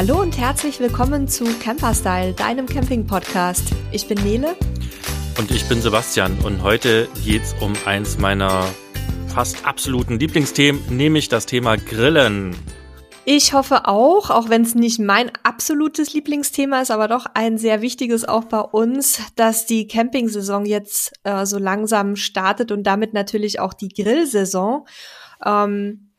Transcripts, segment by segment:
Hallo und herzlich willkommen zu Camperstyle, deinem Camping-Podcast. Ich bin Nele. Und ich bin Sebastian. Und heute geht's um eins meiner fast absoluten Lieblingsthemen, nämlich das Thema Grillen. Ich hoffe auch, auch wenn es nicht mein absolutes Lieblingsthema ist, aber doch ein sehr wichtiges auch bei uns, dass die Campingsaison jetzt äh, so langsam startet und damit natürlich auch die Grillsaison. Ähm,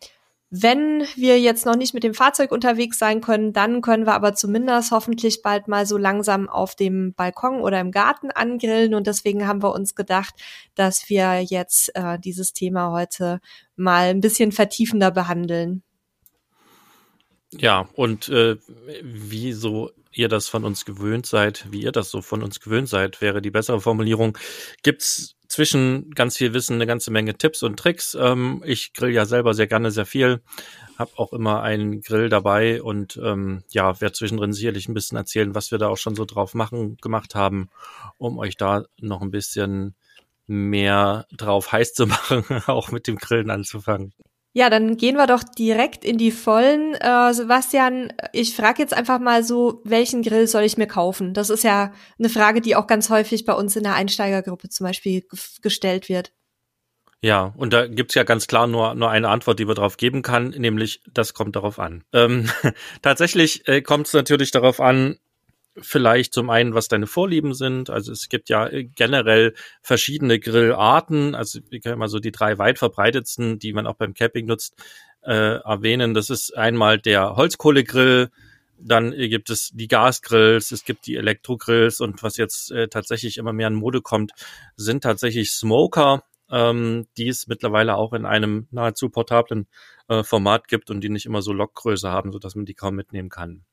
wenn wir jetzt noch nicht mit dem Fahrzeug unterwegs sein können, dann können wir aber zumindest hoffentlich bald mal so langsam auf dem Balkon oder im Garten angrillen. Und deswegen haben wir uns gedacht, dass wir jetzt äh, dieses Thema heute mal ein bisschen vertiefender behandeln. Ja, und äh, wie so ihr das von uns gewöhnt seid, wie ihr das so von uns gewöhnt seid, wäre die bessere Formulierung, gibt's zwischen ganz viel Wissen eine ganze Menge Tipps und Tricks. Ähm, ich grill ja selber sehr gerne sehr viel, habe auch immer einen Grill dabei und ähm, ja, werde zwischendrin sicherlich ein bisschen erzählen, was wir da auch schon so drauf machen, gemacht haben, um euch da noch ein bisschen mehr drauf heiß zu machen, auch mit dem Grillen anzufangen. Ja, dann gehen wir doch direkt in die Vollen. Äh, Sebastian, ich frage jetzt einfach mal so, welchen Grill soll ich mir kaufen? Das ist ja eine Frage, die auch ganz häufig bei uns in der Einsteigergruppe zum Beispiel gestellt wird. Ja, und da gibt's ja ganz klar nur, nur eine Antwort, die wir darauf geben kann, nämlich das kommt darauf an. Ähm, tatsächlich äh, kommt es natürlich darauf an, vielleicht zum einen, was deine Vorlieben sind. Also es gibt ja äh, generell verschiedene Grillarten. Also wir können mal so die drei weit verbreitetsten, die man auch beim Camping nutzt, äh, erwähnen. Das ist einmal der Holzkohlegrill, dann gibt es die Gasgrills, es gibt die Elektrogrills und was jetzt äh, tatsächlich immer mehr in Mode kommt, sind tatsächlich Smoker, ähm, die es mittlerweile auch in einem nahezu portablen äh, Format gibt und die nicht immer so Lockgröße haben, so dass man die kaum mitnehmen kann.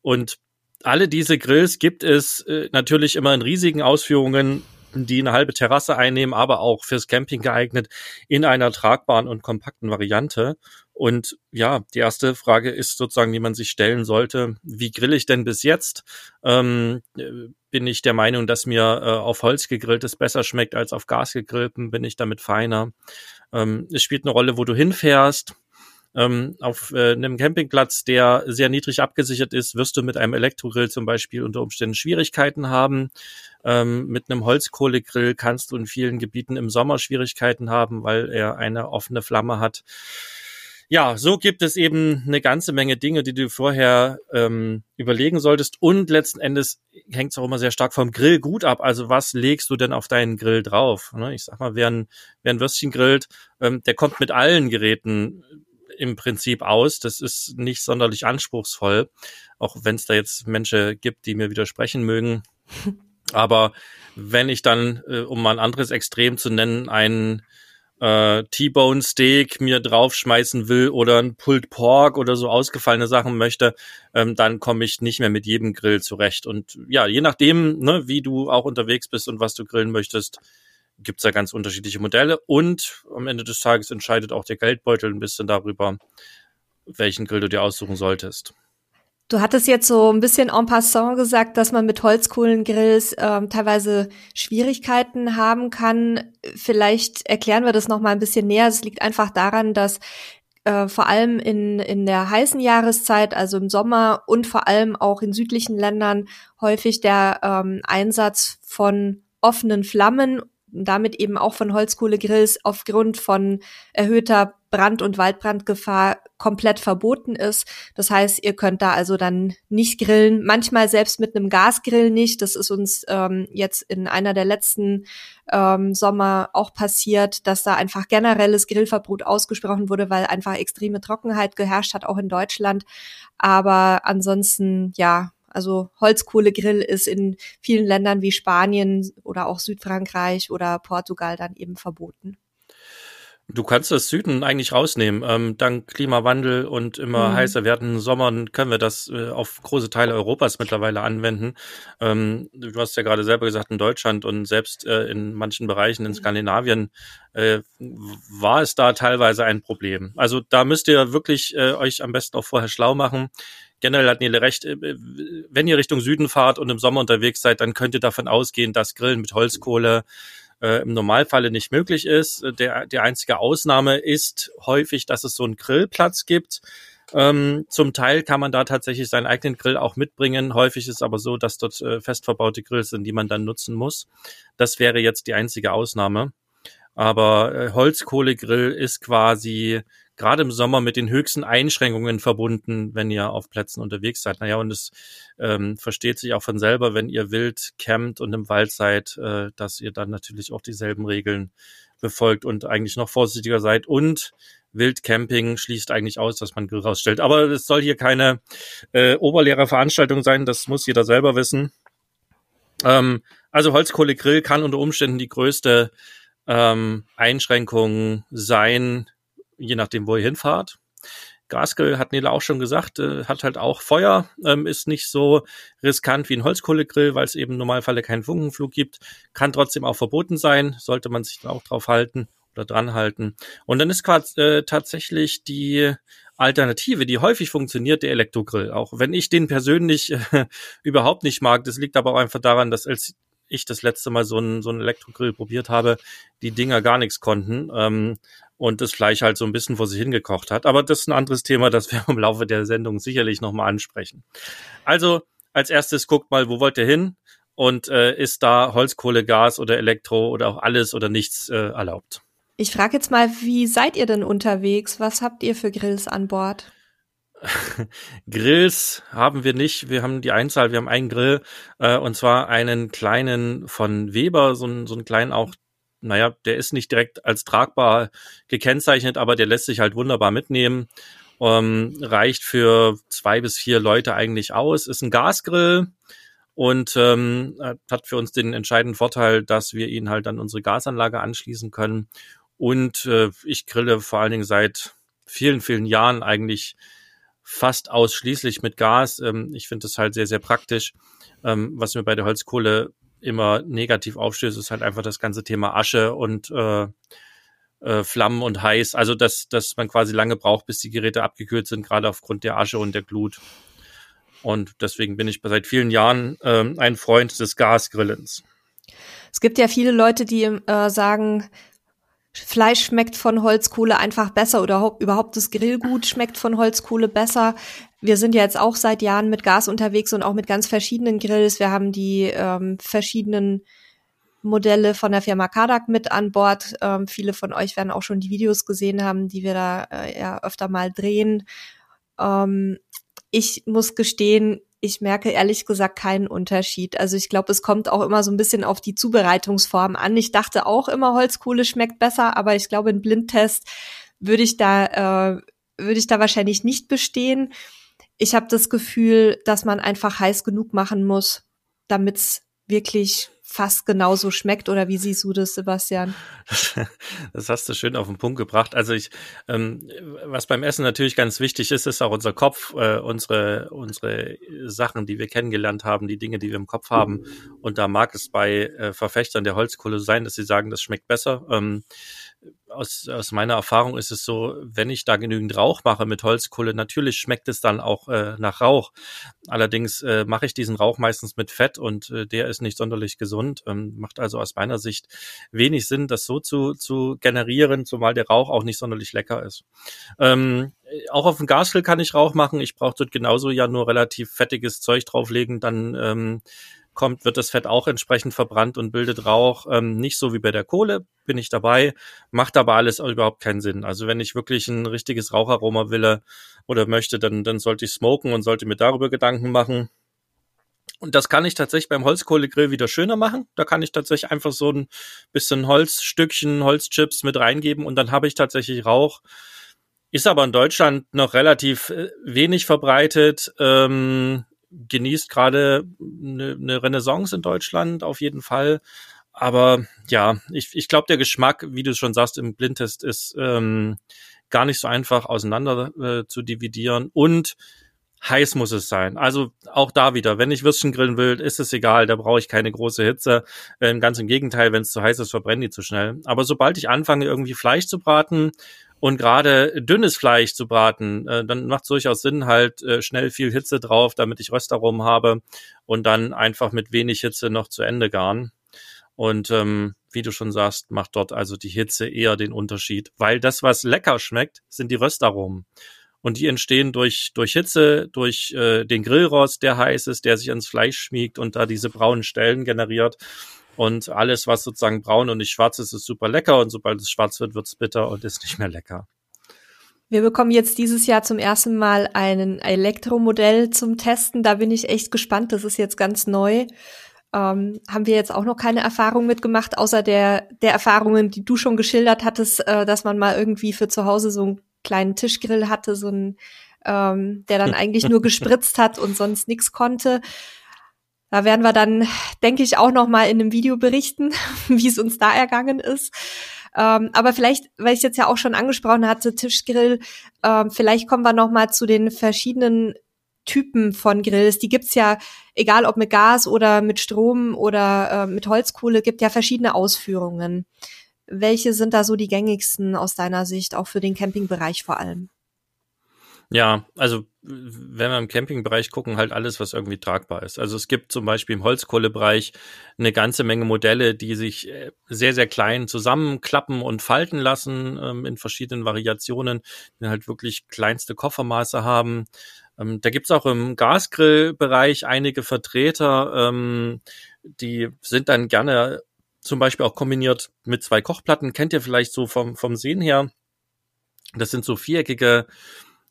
Und alle diese Grills gibt es äh, natürlich immer in riesigen Ausführungen, die eine halbe Terrasse einnehmen, aber auch fürs Camping geeignet in einer tragbaren und kompakten Variante. Und ja, die erste Frage ist sozusagen, die man sich stellen sollte, wie grill ich denn bis jetzt? Ähm, bin ich der Meinung, dass mir äh, auf Holz gegrilltes besser schmeckt als auf Gas gegrillten? Bin ich damit feiner? Ähm, es spielt eine Rolle, wo du hinfährst ähm, auf äh, einem Campingplatz, der sehr niedrig abgesichert ist, wirst du mit einem Elektrogrill zum Beispiel unter Umständen Schwierigkeiten haben. Ähm, mit einem Holzkohlegrill kannst du in vielen Gebieten im Sommer Schwierigkeiten haben, weil er eine offene Flamme hat. Ja, so gibt es eben eine ganze Menge Dinge, die du vorher ähm, überlegen solltest. Und letzten Endes hängt es auch immer sehr stark vom Grill gut ab. Also was legst du denn auf deinen Grill drauf? Ne? Ich sag mal, wer ein, wer ein Würstchen grillt, ähm, der kommt mit allen Geräten im Prinzip aus. Das ist nicht sonderlich anspruchsvoll, auch wenn es da jetzt Menschen gibt, die mir widersprechen mögen. Aber wenn ich dann, äh, um mal ein anderes Extrem zu nennen, einen äh, T-Bone Steak mir draufschmeißen will oder ein Pulled Pork oder so ausgefallene Sachen möchte, ähm, dann komme ich nicht mehr mit jedem Grill zurecht. Und ja, je nachdem, ne, wie du auch unterwegs bist und was du grillen möchtest, gibt es da ganz unterschiedliche Modelle und am Ende des Tages entscheidet auch der Geldbeutel ein bisschen darüber, welchen Grill du dir aussuchen solltest. Du hattest jetzt so ein bisschen en passant gesagt, dass man mit Holzkohlengrills ähm, teilweise Schwierigkeiten haben kann. Vielleicht erklären wir das noch mal ein bisschen näher. Es liegt einfach daran, dass äh, vor allem in, in der heißen Jahreszeit, also im Sommer und vor allem auch in südlichen Ländern häufig der ähm, Einsatz von offenen Flammen damit eben auch von Holzkohlegrills aufgrund von erhöhter Brand- und Waldbrandgefahr komplett verboten ist. Das heißt, ihr könnt da also dann nicht grillen. Manchmal selbst mit einem Gasgrill nicht. Das ist uns ähm, jetzt in einer der letzten ähm, Sommer auch passiert, dass da einfach generelles Grillverbot ausgesprochen wurde, weil einfach extreme Trockenheit geherrscht hat, auch in Deutschland. Aber ansonsten, ja, also Holzkohlegrill ist in vielen Ländern wie Spanien oder auch Südfrankreich oder Portugal dann eben verboten. Du kannst das Süden eigentlich rausnehmen. Ähm, dank Klimawandel und immer mhm. heißer werdenden Sommern können wir das äh, auf große Teile Europas mittlerweile anwenden. Ähm, du hast ja gerade selber gesagt, in Deutschland und selbst äh, in manchen Bereichen in Skandinavien äh, war es da teilweise ein Problem. Also da müsst ihr wirklich äh, euch am besten auch vorher schlau machen generell hat Nele recht, äh, wenn ihr Richtung Süden fahrt und im Sommer unterwegs seid, dann könnt ihr davon ausgehen, dass Grillen mit Holzkohle äh, im Normalfalle nicht möglich ist. Der, die einzige Ausnahme ist häufig, dass es so einen Grillplatz gibt. Ähm, zum Teil kann man da tatsächlich seinen eigenen Grill auch mitbringen. Häufig ist es aber so, dass dort äh, fest verbaute Grills sind, die man dann nutzen muss. Das wäre jetzt die einzige Ausnahme. Aber äh, Holzkohlegrill ist quasi gerade im Sommer mit den höchsten Einschränkungen verbunden, wenn ihr auf Plätzen unterwegs seid. Naja, und es ähm, versteht sich auch von selber, wenn ihr wild campt und im Wald seid, äh, dass ihr dann natürlich auch dieselben Regeln befolgt und eigentlich noch vorsichtiger seid. Und Wildcamping schließt eigentlich aus, dass man Grill rausstellt. Aber es soll hier keine äh, Oberlehrerveranstaltung sein, das muss jeder selber wissen. Ähm, also Holzkohlegrill kann unter Umständen die größte ähm, Einschränkung sein, je nachdem, wo ihr hinfahrt. Gasgrill hat Nele auch schon gesagt, äh, hat halt auch Feuer, ähm, ist nicht so riskant wie ein Holzkohlegrill, weil es eben im Normalfall keinen Funkenflug gibt, kann trotzdem auch verboten sein, sollte man sich dann auch drauf halten oder dran halten. Und dann ist gerade äh, tatsächlich die Alternative, die häufig funktioniert, der Elektrogrill. Auch wenn ich den persönlich äh, überhaupt nicht mag, das liegt aber auch einfach daran, dass als ich das letzte Mal so einen so einen Elektrogrill probiert habe, die Dinger gar nichts konnten. Ähm, und das Fleisch halt so ein bisschen vor sich hingekocht hat. Aber das ist ein anderes Thema, das wir im Laufe der Sendung sicherlich nochmal ansprechen. Also als erstes guckt mal, wo wollt ihr hin? Und äh, ist da Holzkohle, Gas oder Elektro oder auch alles oder nichts äh, erlaubt? Ich frage jetzt mal, wie seid ihr denn unterwegs? Was habt ihr für Grills an Bord? Grills haben wir nicht. Wir haben die Einzahl, wir haben einen Grill äh, und zwar einen kleinen von Weber, so, einen, so einen kleinen auch naja, der ist nicht direkt als tragbar gekennzeichnet, aber der lässt sich halt wunderbar mitnehmen. Ähm, reicht für zwei bis vier Leute eigentlich aus. Ist ein Gasgrill und ähm, hat für uns den entscheidenden Vorteil, dass wir ihn halt an unsere Gasanlage anschließen können. Und äh, ich grille vor allen Dingen seit vielen, vielen Jahren eigentlich fast ausschließlich mit Gas. Ähm, ich finde das halt sehr, sehr praktisch. Ähm, was mir bei der Holzkohle immer negativ aufstößt, ist halt einfach das ganze Thema Asche und äh, äh, Flammen und heiß. Also dass, dass man quasi lange braucht, bis die Geräte abgekühlt sind, gerade aufgrund der Asche und der Glut. Und deswegen bin ich seit vielen Jahren äh, ein Freund des Gasgrillens. Es gibt ja viele Leute, die äh, sagen, Fleisch schmeckt von Holzkohle einfach besser oder überhaupt das Grillgut schmeckt von Holzkohle besser. Wir sind ja jetzt auch seit Jahren mit Gas unterwegs und auch mit ganz verschiedenen Grills. Wir haben die ähm, verschiedenen Modelle von der Firma Kadak mit an Bord. Ähm, viele von euch werden auch schon die Videos gesehen haben, die wir da äh, ja öfter mal drehen. Ähm, ich muss gestehen, ich merke ehrlich gesagt keinen Unterschied. Also ich glaube, es kommt auch immer so ein bisschen auf die Zubereitungsform an. Ich dachte auch immer, Holzkohle schmeckt besser, aber ich glaube, in Blindtest würde ich da äh, würde ich da wahrscheinlich nicht bestehen. Ich habe das Gefühl, dass man einfach heiß genug machen muss, damit's wirklich fast genauso schmeckt oder wie siehst du das, Sebastian? Das hast du schön auf den Punkt gebracht. Also ich, ähm, was beim Essen natürlich ganz wichtig ist, ist auch unser Kopf, äh, unsere unsere Sachen, die wir kennengelernt haben, die Dinge, die wir im Kopf haben. Und da mag es bei äh, Verfechtern der Holzkohle sein, dass sie sagen, das schmeckt besser. Ähm, aus, aus meiner Erfahrung ist es so, wenn ich da genügend Rauch mache mit Holzkohle, natürlich schmeckt es dann auch äh, nach Rauch. Allerdings äh, mache ich diesen Rauch meistens mit Fett und äh, der ist nicht sonderlich gesund. Ähm, macht also aus meiner Sicht wenig Sinn, das so zu, zu generieren, zumal der Rauch auch nicht sonderlich lecker ist. Ähm, auch auf dem Gasgrill kann ich Rauch machen. Ich brauche dort genauso ja nur relativ fettiges Zeug drauflegen, dann ähm, kommt, wird das Fett auch entsprechend verbrannt und bildet Rauch. Ähm, nicht so wie bei der Kohle, bin ich dabei, macht aber alles überhaupt keinen Sinn. Also wenn ich wirklich ein richtiges Raucharoma will oder möchte, dann, dann sollte ich smoken und sollte mir darüber Gedanken machen. Und das kann ich tatsächlich beim Holzkohlegrill wieder schöner machen. Da kann ich tatsächlich einfach so ein bisschen Holzstückchen, Holzchips mit reingeben und dann habe ich tatsächlich Rauch. Ist aber in Deutschland noch relativ äh, wenig verbreitet. Ähm, genießt gerade eine, eine Renaissance in Deutschland auf jeden Fall. Aber ja, ich, ich glaube, der Geschmack, wie du schon sagst, im Blindtest ist ähm, gar nicht so einfach auseinander äh, zu dividieren. Und heiß muss es sein. Also auch da wieder, wenn ich Würstchen grillen will, ist es egal, da brauche ich keine große Hitze. Ähm, ganz im Gegenteil, wenn es zu heiß ist, verbrennen die zu schnell. Aber sobald ich anfange, irgendwie Fleisch zu braten, und gerade dünnes Fleisch zu braten, äh, dann macht es durchaus Sinn, halt äh, schnell viel Hitze drauf, damit ich Röstaromen habe und dann einfach mit wenig Hitze noch zu Ende garen. Und ähm, wie du schon sagst, macht dort also die Hitze eher den Unterschied, weil das, was lecker schmeckt, sind die Röstaromen. Und die entstehen durch, durch Hitze, durch äh, den Grillrost, der heiß ist, der sich ans Fleisch schmiegt und da diese braunen Stellen generiert. Und alles, was sozusagen braun und nicht schwarz ist, ist super lecker. Und sobald es schwarz wird, wird es bitter und ist nicht mehr lecker. Wir bekommen jetzt dieses Jahr zum ersten Mal ein Elektromodell zum Testen. Da bin ich echt gespannt. Das ist jetzt ganz neu. Ähm, haben wir jetzt auch noch keine Erfahrung mitgemacht, außer der, der Erfahrungen, die du schon geschildert hattest, äh, dass man mal irgendwie für zu Hause so einen kleinen Tischgrill hatte, so ein, ähm, der dann eigentlich nur gespritzt hat und sonst nichts konnte. Da werden wir dann, denke ich, auch noch mal in einem Video berichten, wie es uns da ergangen ist. Ähm, aber vielleicht, weil ich jetzt ja auch schon angesprochen hatte, Tischgrill, ähm, vielleicht kommen wir noch mal zu den verschiedenen Typen von Grills. Die gibt's ja, egal ob mit Gas oder mit Strom oder äh, mit Holzkohle, gibt ja verschiedene Ausführungen. Welche sind da so die gängigsten aus deiner Sicht, auch für den Campingbereich vor allem? Ja, also wenn wir im Campingbereich gucken, halt alles, was irgendwie tragbar ist. Also es gibt zum Beispiel im Holzkohlebereich eine ganze Menge Modelle, die sich äh, sehr, sehr klein zusammenklappen und falten lassen ähm, in verschiedenen Variationen, die halt wirklich kleinste Koffermaße haben. Ähm, da gibt's auch im Gasgrillbereich einige Vertreter, ähm, die sind dann gerne zum Beispiel auch kombiniert mit zwei Kochplatten. Kennt ihr vielleicht so vom, vom Sehen her? Das sind so viereckige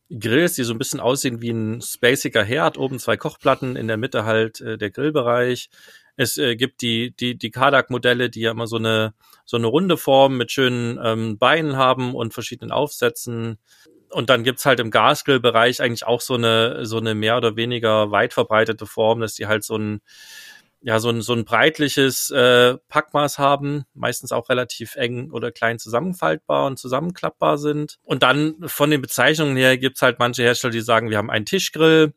Grills, die so ein bisschen aussehen wie ein spaciger Herd. Oben zwei Kochplatten, in der Mitte halt äh, der Grillbereich. Es äh, gibt die, die, die Kardak-Modelle, die ja immer so eine, so eine runde Form mit schönen ähm, Beinen haben und verschiedenen Aufsätzen und dann gibt's halt im Gasgrillbereich eigentlich auch so eine, so eine mehr oder weniger weit verbreitete Form, dass die halt so ein, ja, so ein, so ein breitliches äh, Packmaß haben, meistens auch relativ eng oder klein zusammenfaltbar und zusammenklappbar sind. Und dann von den Bezeichnungen her gibt's halt manche Hersteller, die sagen, wir haben einen Tischgrill,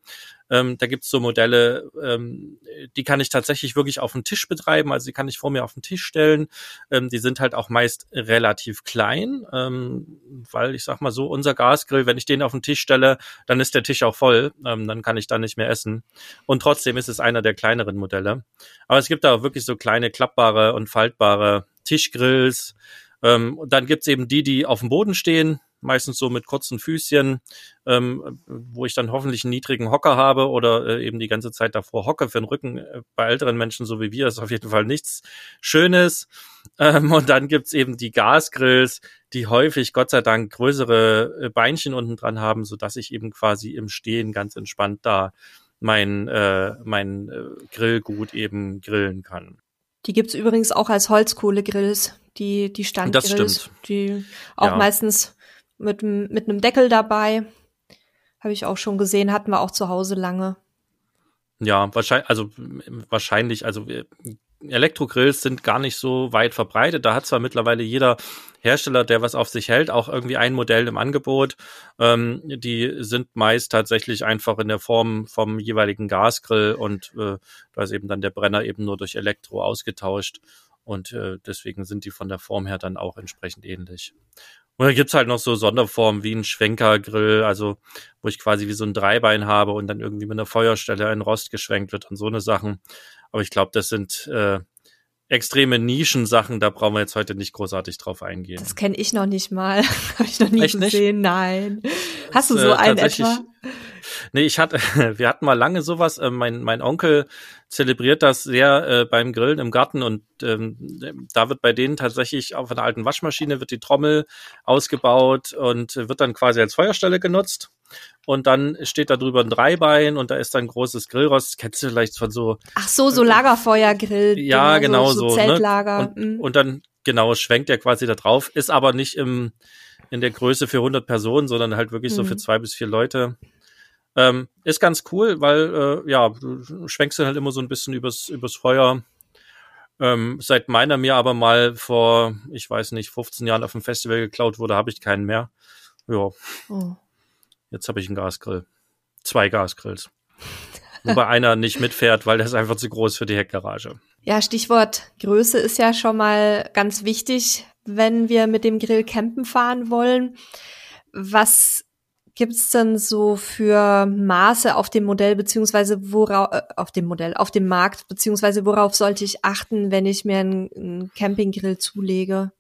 ähm, da gibt's so Modelle, ähm, die kann ich tatsächlich wirklich auf den Tisch betreiben, also die kann ich vor mir auf den Tisch stellen. Ähm, die sind halt auch meist relativ klein, ähm, weil ich sag mal so, unser Gasgrill, wenn ich den auf den Tisch stelle, dann ist der Tisch auch voll, ähm, dann kann ich da nicht mehr essen. Und trotzdem ist es einer der kleineren Modelle. Aber es gibt da auch wirklich so kleine klappbare und faltbare Tischgrills. Ähm, dann gibt's eben die, die auf dem Boden stehen, meistens so mit kurzen Füßchen, ähm, wo ich dann hoffentlich einen niedrigen Hocker habe oder äh, eben die ganze Zeit davor hocke für den Rücken. Äh, bei älteren Menschen so wie wir ist auf jeden Fall nichts Schönes. Ähm, und dann gibt's eben die Gasgrills, die häufig Gott sei Dank größere äh, Beinchen unten dran haben, so dass ich eben quasi im Stehen ganz entspannt da mein, äh, mein äh, Grillgut eben grillen kann. Die gibt's übrigens auch als Holzkohlegrills, die, die Standgrills, die auch ja. meistens mit, mit einem Deckel dabei. Habe ich auch schon gesehen, hatten wir auch zu Hause lange. Ja, wahrscheinlich, also wahrscheinlich, also Elektrogrills sind gar nicht so weit verbreitet. Da hat zwar mittlerweile jeder Hersteller, der was auf sich hält, auch irgendwie ein Modell im Angebot. Ähm, die sind meist tatsächlich einfach in der Form vom jeweiligen Gasgrill und äh, da ist eben dann der Brenner eben nur durch Elektro ausgetauscht. Und äh, deswegen sind die von der Form her dann auch entsprechend ähnlich. Und dann gibt's halt noch so Sonderformen wie ein Schwenkergrill, also wo ich quasi wie so ein Dreibein habe und dann irgendwie mit einer Feuerstelle in Rost geschwenkt wird und so eine Sachen. Aber ich glaube, das sind äh, extreme Nischensachen, da brauchen wir jetzt heute nicht großartig drauf eingehen. Das kenne ich noch nicht mal. Habe ich noch nie Echt gesehen, nicht? nein. Hast du so äh, einen etwa? Nee, ich hatte, wir hatten mal lange sowas. Äh, mein, mein Onkel zelebriert das sehr äh, beim Grillen im Garten und ähm, da wird bei denen tatsächlich auf einer alten Waschmaschine wird die Trommel ausgebaut und wird dann quasi als Feuerstelle genutzt. Und dann steht da drüber ein Dreibein und da ist dann ein großes Grillrost. Kennst du vielleicht von so. Ach so, so Lagerfeuergrill. Ja, genau, so. so, so ne? Zeltlager. Ne? Und, und dann, genau, schwenkt er quasi da drauf. Ist aber nicht im, in der Größe für 100 Personen, sondern halt wirklich mhm. so für mhm. zwei bis vier Leute. Ähm, ist ganz cool, weil äh, ja, du schwenkst dann halt immer so ein bisschen übers, übers Feuer. Ähm, seit meiner mir aber mal vor, ich weiß nicht, 15 Jahren auf dem Festival geklaut wurde, habe ich keinen mehr. Ja. Oh. Jetzt habe ich einen Gasgrill. Zwei Gasgrills. Wobei einer nicht mitfährt, weil der ist einfach zu groß für die Heckgarage. Ja, Stichwort Größe ist ja schon mal ganz wichtig, wenn wir mit dem Grill campen fahren wollen. Was gibt's denn so für Maße auf dem Modell beziehungsweise worauf äh, auf dem Modell auf dem Markt beziehungsweise worauf sollte ich achten, wenn ich mir einen, einen Campinggrill zulege?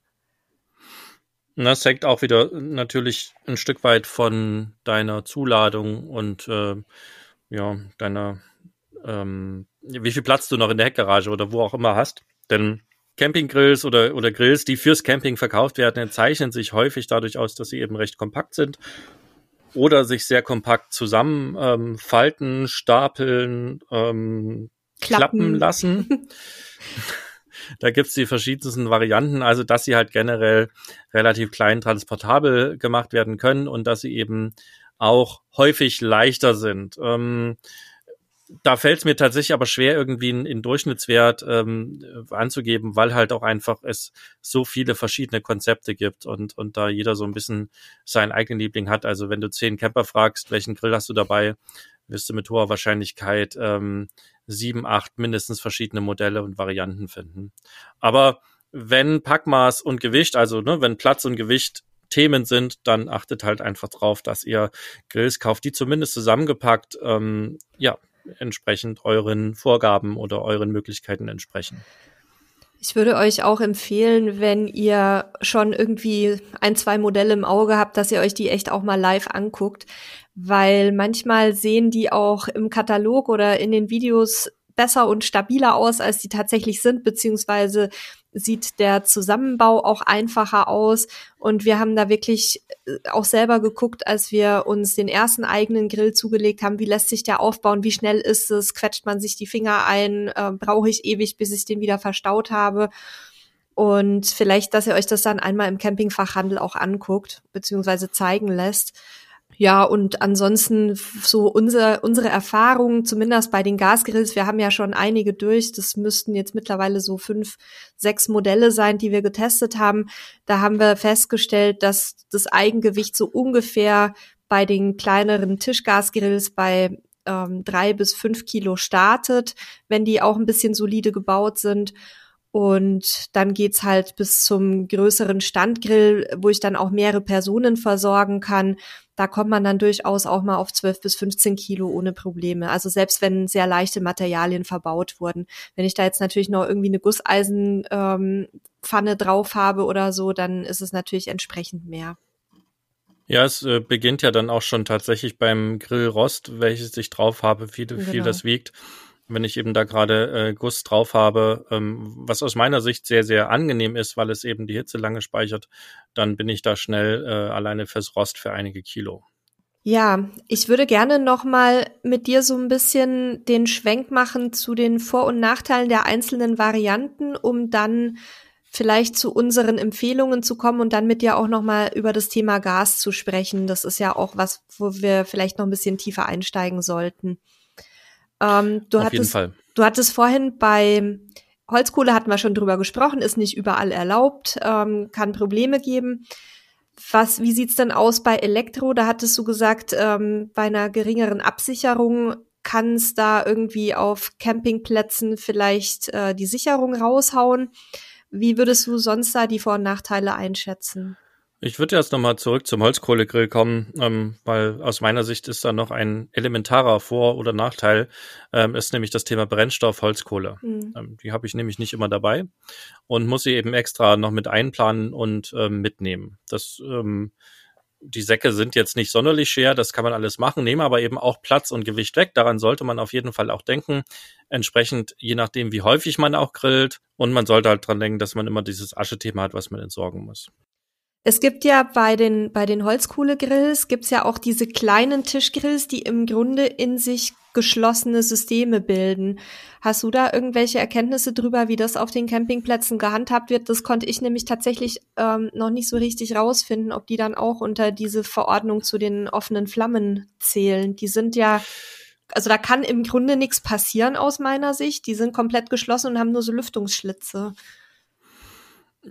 Das hängt auch wieder natürlich ein Stück weit von deiner Zuladung und äh, ja, deiner, ähm, wie viel Platz du noch in der Heckgarage oder wo auch immer hast. Denn Campinggrills oder, oder Grills, die fürs Camping verkauft werden, zeichnen sich häufig dadurch aus, dass sie eben recht kompakt sind oder sich sehr kompakt zusammenfalten, ähm, stapeln, ähm, klappen. klappen lassen. da gibt's die verschiedensten Varianten, also dass sie halt generell relativ klein transportabel gemacht werden können und dass sie eben auch häufig leichter sind. Ähm, da fällt es mir tatsächlich aber schwer, irgendwie einen, Durchschnittswert ähm, anzugeben, weil halt auch einfach es so viele verschiedene Konzepte gibt und, und da jeder so ein bisschen seinen eigenen Liebling hat. Also wenn du zehn Camper fragst, welchen Grill hast du dabei, wirst du mit hoher Wahrscheinlichkeit ähm, sieben, acht mindestens verschiedene Modelle und Varianten finden. Aber wenn Packmaß und Gewicht, also ne, wenn Platz und Gewicht Themen sind, dann achtet halt einfach drauf, dass ihr Grills kauft, die zumindest zusammengepackt ähm, ja entsprechend euren Vorgaben oder euren Möglichkeiten entsprechen. Ich würde euch auch empfehlen, wenn ihr schon irgendwie ein, zwei Modelle im Auge habt, dass ihr euch die echt auch mal live anguckt, weil manchmal sehen die auch im Katalog oder in den Videos besser und stabiler aus, als die tatsächlich sind, beziehungsweise sieht der Zusammenbau auch einfacher aus. Und wir haben da wirklich äh, auch selber geguckt, als wir uns den ersten eigenen Grill zugelegt haben, wie lässt sich der aufbauen, wie schnell ist es, quetscht man sich die Finger ein, äh, brauche ich ewig, bis ich den wieder verstaut habe. Und vielleicht, dass ihr euch das dann einmal im Campingfachhandel auch anguckt, beziehungsweise zeigen lässt. Ja, und ansonsten so unser, unsere Erfahrungen, zumindest bei den Gasgrills, wir haben ja schon einige durch, das müssten jetzt mittlerweile so fünf, sechs Modelle sein, die wir getestet haben. Da haben wir festgestellt, dass das Eigengewicht so ungefähr bei den kleineren Tischgasgrills bei ähm, drei bis fünf Kilo startet, wenn die auch ein bisschen solide gebaut sind. Und dann geht's halt bis zum größeren Standgrill, wo ich dann auch mehrere Personen versorgen kann. Da kommt man dann durchaus auch mal auf 12 bis 15 Kilo ohne Probleme. Also selbst wenn sehr leichte Materialien verbaut wurden. Wenn ich da jetzt natürlich noch irgendwie eine Gusseisenpfanne ähm, drauf habe oder so, dann ist es natürlich entsprechend mehr. Ja, es äh, beginnt ja dann auch schon tatsächlich beim Grillrost, welches ich drauf habe, wie genau. viel das wiegt wenn ich eben da gerade äh, Guss drauf habe, ähm, was aus meiner Sicht sehr, sehr angenehm ist, weil es eben die Hitze lange speichert, dann bin ich da schnell äh, alleine fürs Rost für einige Kilo. Ja, ich würde gerne noch mal mit dir so ein bisschen den Schwenk machen zu den Vor- und Nachteilen der einzelnen Varianten, um dann vielleicht zu unseren Empfehlungen zu kommen und dann mit dir auch noch mal über das Thema Gas zu sprechen. Das ist ja auch was, wo wir vielleicht noch ein bisschen tiefer einsteigen sollten. Ähm, du Auf hattest, jeden Fall. Du hattest vorhin bei Holzkohle hatten wir schon drüber gesprochen, ist nicht überall erlaubt, ähm, kann Probleme geben. Was, wie sieht's denn aus bei Elektro? Da hattest du gesagt, ähm, bei einer geringeren Absicherung kann es da irgendwie auf Campingplätzen vielleicht äh, die Sicherung raushauen. Wie würdest du sonst da die Vor- und Nachteile einschätzen? Ich würde jetzt nochmal zurück zum Holzkohlegrill kommen, ähm, weil aus meiner Sicht ist da noch ein elementarer Vor- oder Nachteil, ähm, ist nämlich das Thema Brennstoff Holzkohle. Mhm. Ähm, die habe ich nämlich nicht immer dabei und muss sie eben extra noch mit einplanen und ähm, mitnehmen. Das ähm, die Säcke sind jetzt nicht sonderlich schwer, das kann man alles machen, nehmen aber eben auch Platz und Gewicht weg. Daran sollte man auf jeden Fall auch denken. Entsprechend, je nachdem, wie häufig man auch grillt. Und man sollte halt dran denken, dass man immer dieses Aschethema hat, was man entsorgen muss. Es gibt ja bei den, bei den Holzkohlegrills gibt's ja auch diese kleinen Tischgrills, die im Grunde in sich geschlossene Systeme bilden. Hast du da irgendwelche Erkenntnisse drüber, wie das auf den Campingplätzen gehandhabt wird? Das konnte ich nämlich tatsächlich ähm, noch nicht so richtig rausfinden, ob die dann auch unter diese Verordnung zu den offenen Flammen zählen. Die sind ja, also da kann im Grunde nichts passieren aus meiner Sicht. Die sind komplett geschlossen und haben nur so Lüftungsschlitze.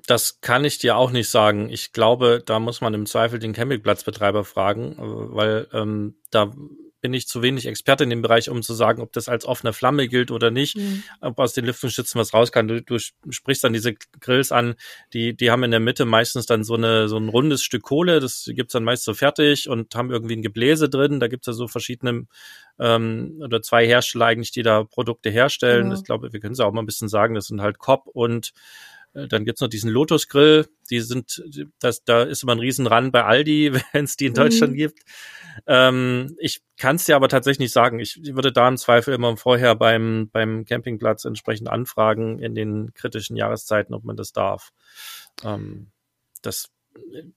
Das kann ich dir auch nicht sagen. Ich glaube, da muss man im Zweifel den Campingplatzbetreiber fragen, äh, weil ähm, da bin ich zu wenig Experte in dem Bereich, um zu sagen, ob das als offene Flamme gilt oder nicht, mhm. ob aus den Lüftungsschützen was raus kann. Du, du sprichst dann diese Grills an, die, die haben in der Mitte meistens dann so eine so ein rundes Stück Kohle, das gibt's dann meist so fertig und haben irgendwie ein Gebläse drin. Da gibt's ja so verschiedene ähm, oder zwei Hersteller eigentlich, die da Produkte herstellen. Mhm. Ich glaube, wir können es auch mal ein bisschen sagen, das sind halt Kopp und dann gibt's noch diesen Lotus Grill, die sind, das, da ist immer ein Riesenrand bei Aldi, wenn es die in Deutschland mhm. gibt. Ähm, ich kann es dir aber tatsächlich nicht sagen. Ich würde da im Zweifel immer vorher beim, beim Campingplatz entsprechend anfragen in den kritischen Jahreszeiten, ob man das darf. Ähm, das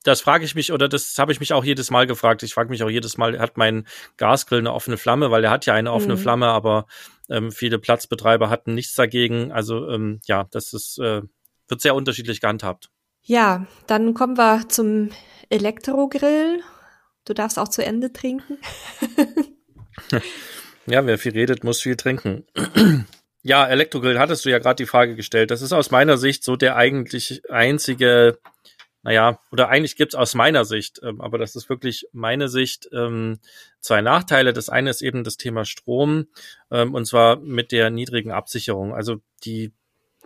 das frage ich mich oder das habe ich mich auch jedes Mal gefragt. Ich frage mich auch jedes Mal, hat mein Gasgrill eine offene Flamme, weil er hat ja eine offene mhm. Flamme, aber ähm, viele Platzbetreiber hatten nichts dagegen. Also ähm, ja, das ist äh, wird sehr unterschiedlich gehandhabt. Ja, dann kommen wir zum Elektrogrill. Du darfst auch zu Ende trinken. ja, wer viel redet, muss viel trinken. ja, Elektrogrill hattest du ja gerade die Frage gestellt. Das ist aus meiner Sicht so der eigentlich einzige, naja, oder eigentlich gibt's aus meiner Sicht, ähm, aber das ist wirklich meine Sicht, ähm, zwei Nachteile. Das eine ist eben das Thema Strom, ähm, und zwar mit der niedrigen Absicherung. Also die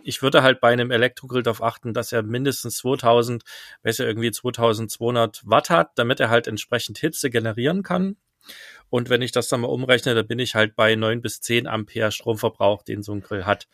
ich würde halt bei einem Elektrogrill darauf achten, dass er mindestens 2000, besser irgendwie 2200 Watt hat, damit er halt entsprechend Hitze generieren kann. Und wenn ich das dann mal umrechne, dann bin ich halt bei neun bis zehn Ampere Stromverbrauch, den so ein Grill hat.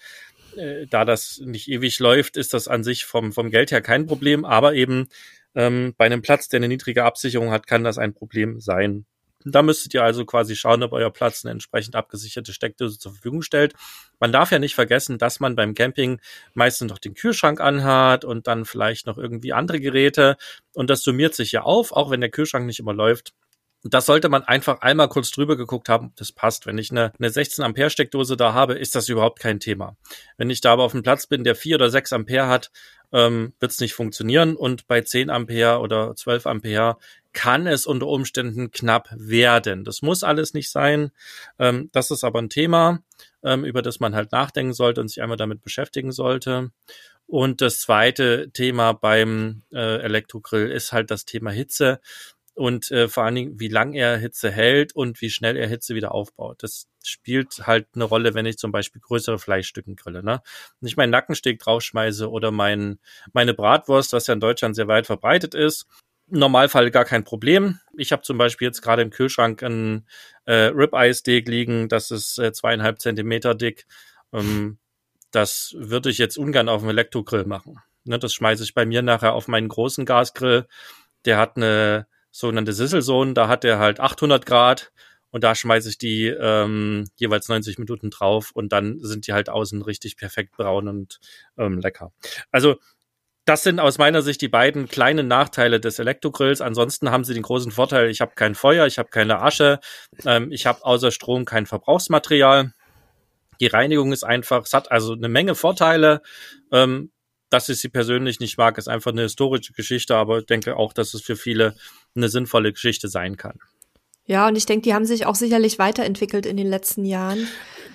Äh, da das nicht ewig läuft, ist das an sich vom, vom Geld her kein Problem, aber eben ähm, bei einem Platz, der eine niedrige Absicherung hat, kann das ein Problem sein. Da müsstet ihr also quasi schauen, ob euer Platz eine entsprechend abgesicherte Steckdose zur Verfügung stellt. Man darf ja nicht vergessen, dass man beim Camping meistens noch den Kühlschrank anhat und dann vielleicht noch irgendwie andere Geräte. Und das summiert sich ja auf, auch wenn der Kühlschrank nicht immer läuft. Das sollte man einfach einmal kurz drüber geguckt haben, das passt. Wenn ich eine, eine 16 Ampere Steckdose da habe, ist das überhaupt kein Thema. Wenn ich da aber auf einem Platz bin, der 4 oder 6 Ampere hat, ähm, wird es nicht funktionieren. Und bei 10 Ampere oder 12 Ampere kann es unter Umständen knapp werden. Das muss alles nicht sein. Ähm, das ist aber ein Thema, ähm, über das man halt nachdenken sollte und sich einmal damit beschäftigen sollte. Und das zweite Thema beim äh, Elektrogrill ist halt das Thema Hitze und äh, vor allen Dingen, wie lang er Hitze hält und wie schnell er Hitze wieder aufbaut. Das spielt halt eine Rolle, wenn ich zum Beispiel größere Fleischstücken grille. Ne? Wenn ich meinen Nackensteak draufschmeiße oder mein, meine Bratwurst, was ja in Deutschland sehr weit verbreitet ist, Normalfall gar kein Problem. Ich habe zum Beispiel jetzt gerade im Kühlschrank ein äh, Ribeye-Steak liegen, das ist äh, zweieinhalb Zentimeter dick. Ähm, das würde ich jetzt ungern auf dem Elektrogrill machen. Ne, das schmeiße ich bei mir nachher auf meinen großen Gasgrill. Der hat eine sogenannte Sisselzone, da hat er halt 800 Grad und da schmeiße ich die ähm, jeweils 90 Minuten drauf und dann sind die halt außen richtig perfekt braun und ähm, lecker. Also das sind aus meiner Sicht die beiden kleinen Nachteile des Elektrogrills. Ansonsten haben sie den großen Vorteil, ich habe kein Feuer, ich habe keine Asche, ähm, ich habe außer Strom kein Verbrauchsmaterial. Die Reinigung ist einfach, es hat also eine Menge Vorteile. Ähm, dass ich sie persönlich nicht mag, ist einfach eine historische Geschichte, aber ich denke auch, dass es für viele eine sinnvolle Geschichte sein kann. Ja, und ich denke, die haben sich auch sicherlich weiterentwickelt in den letzten Jahren.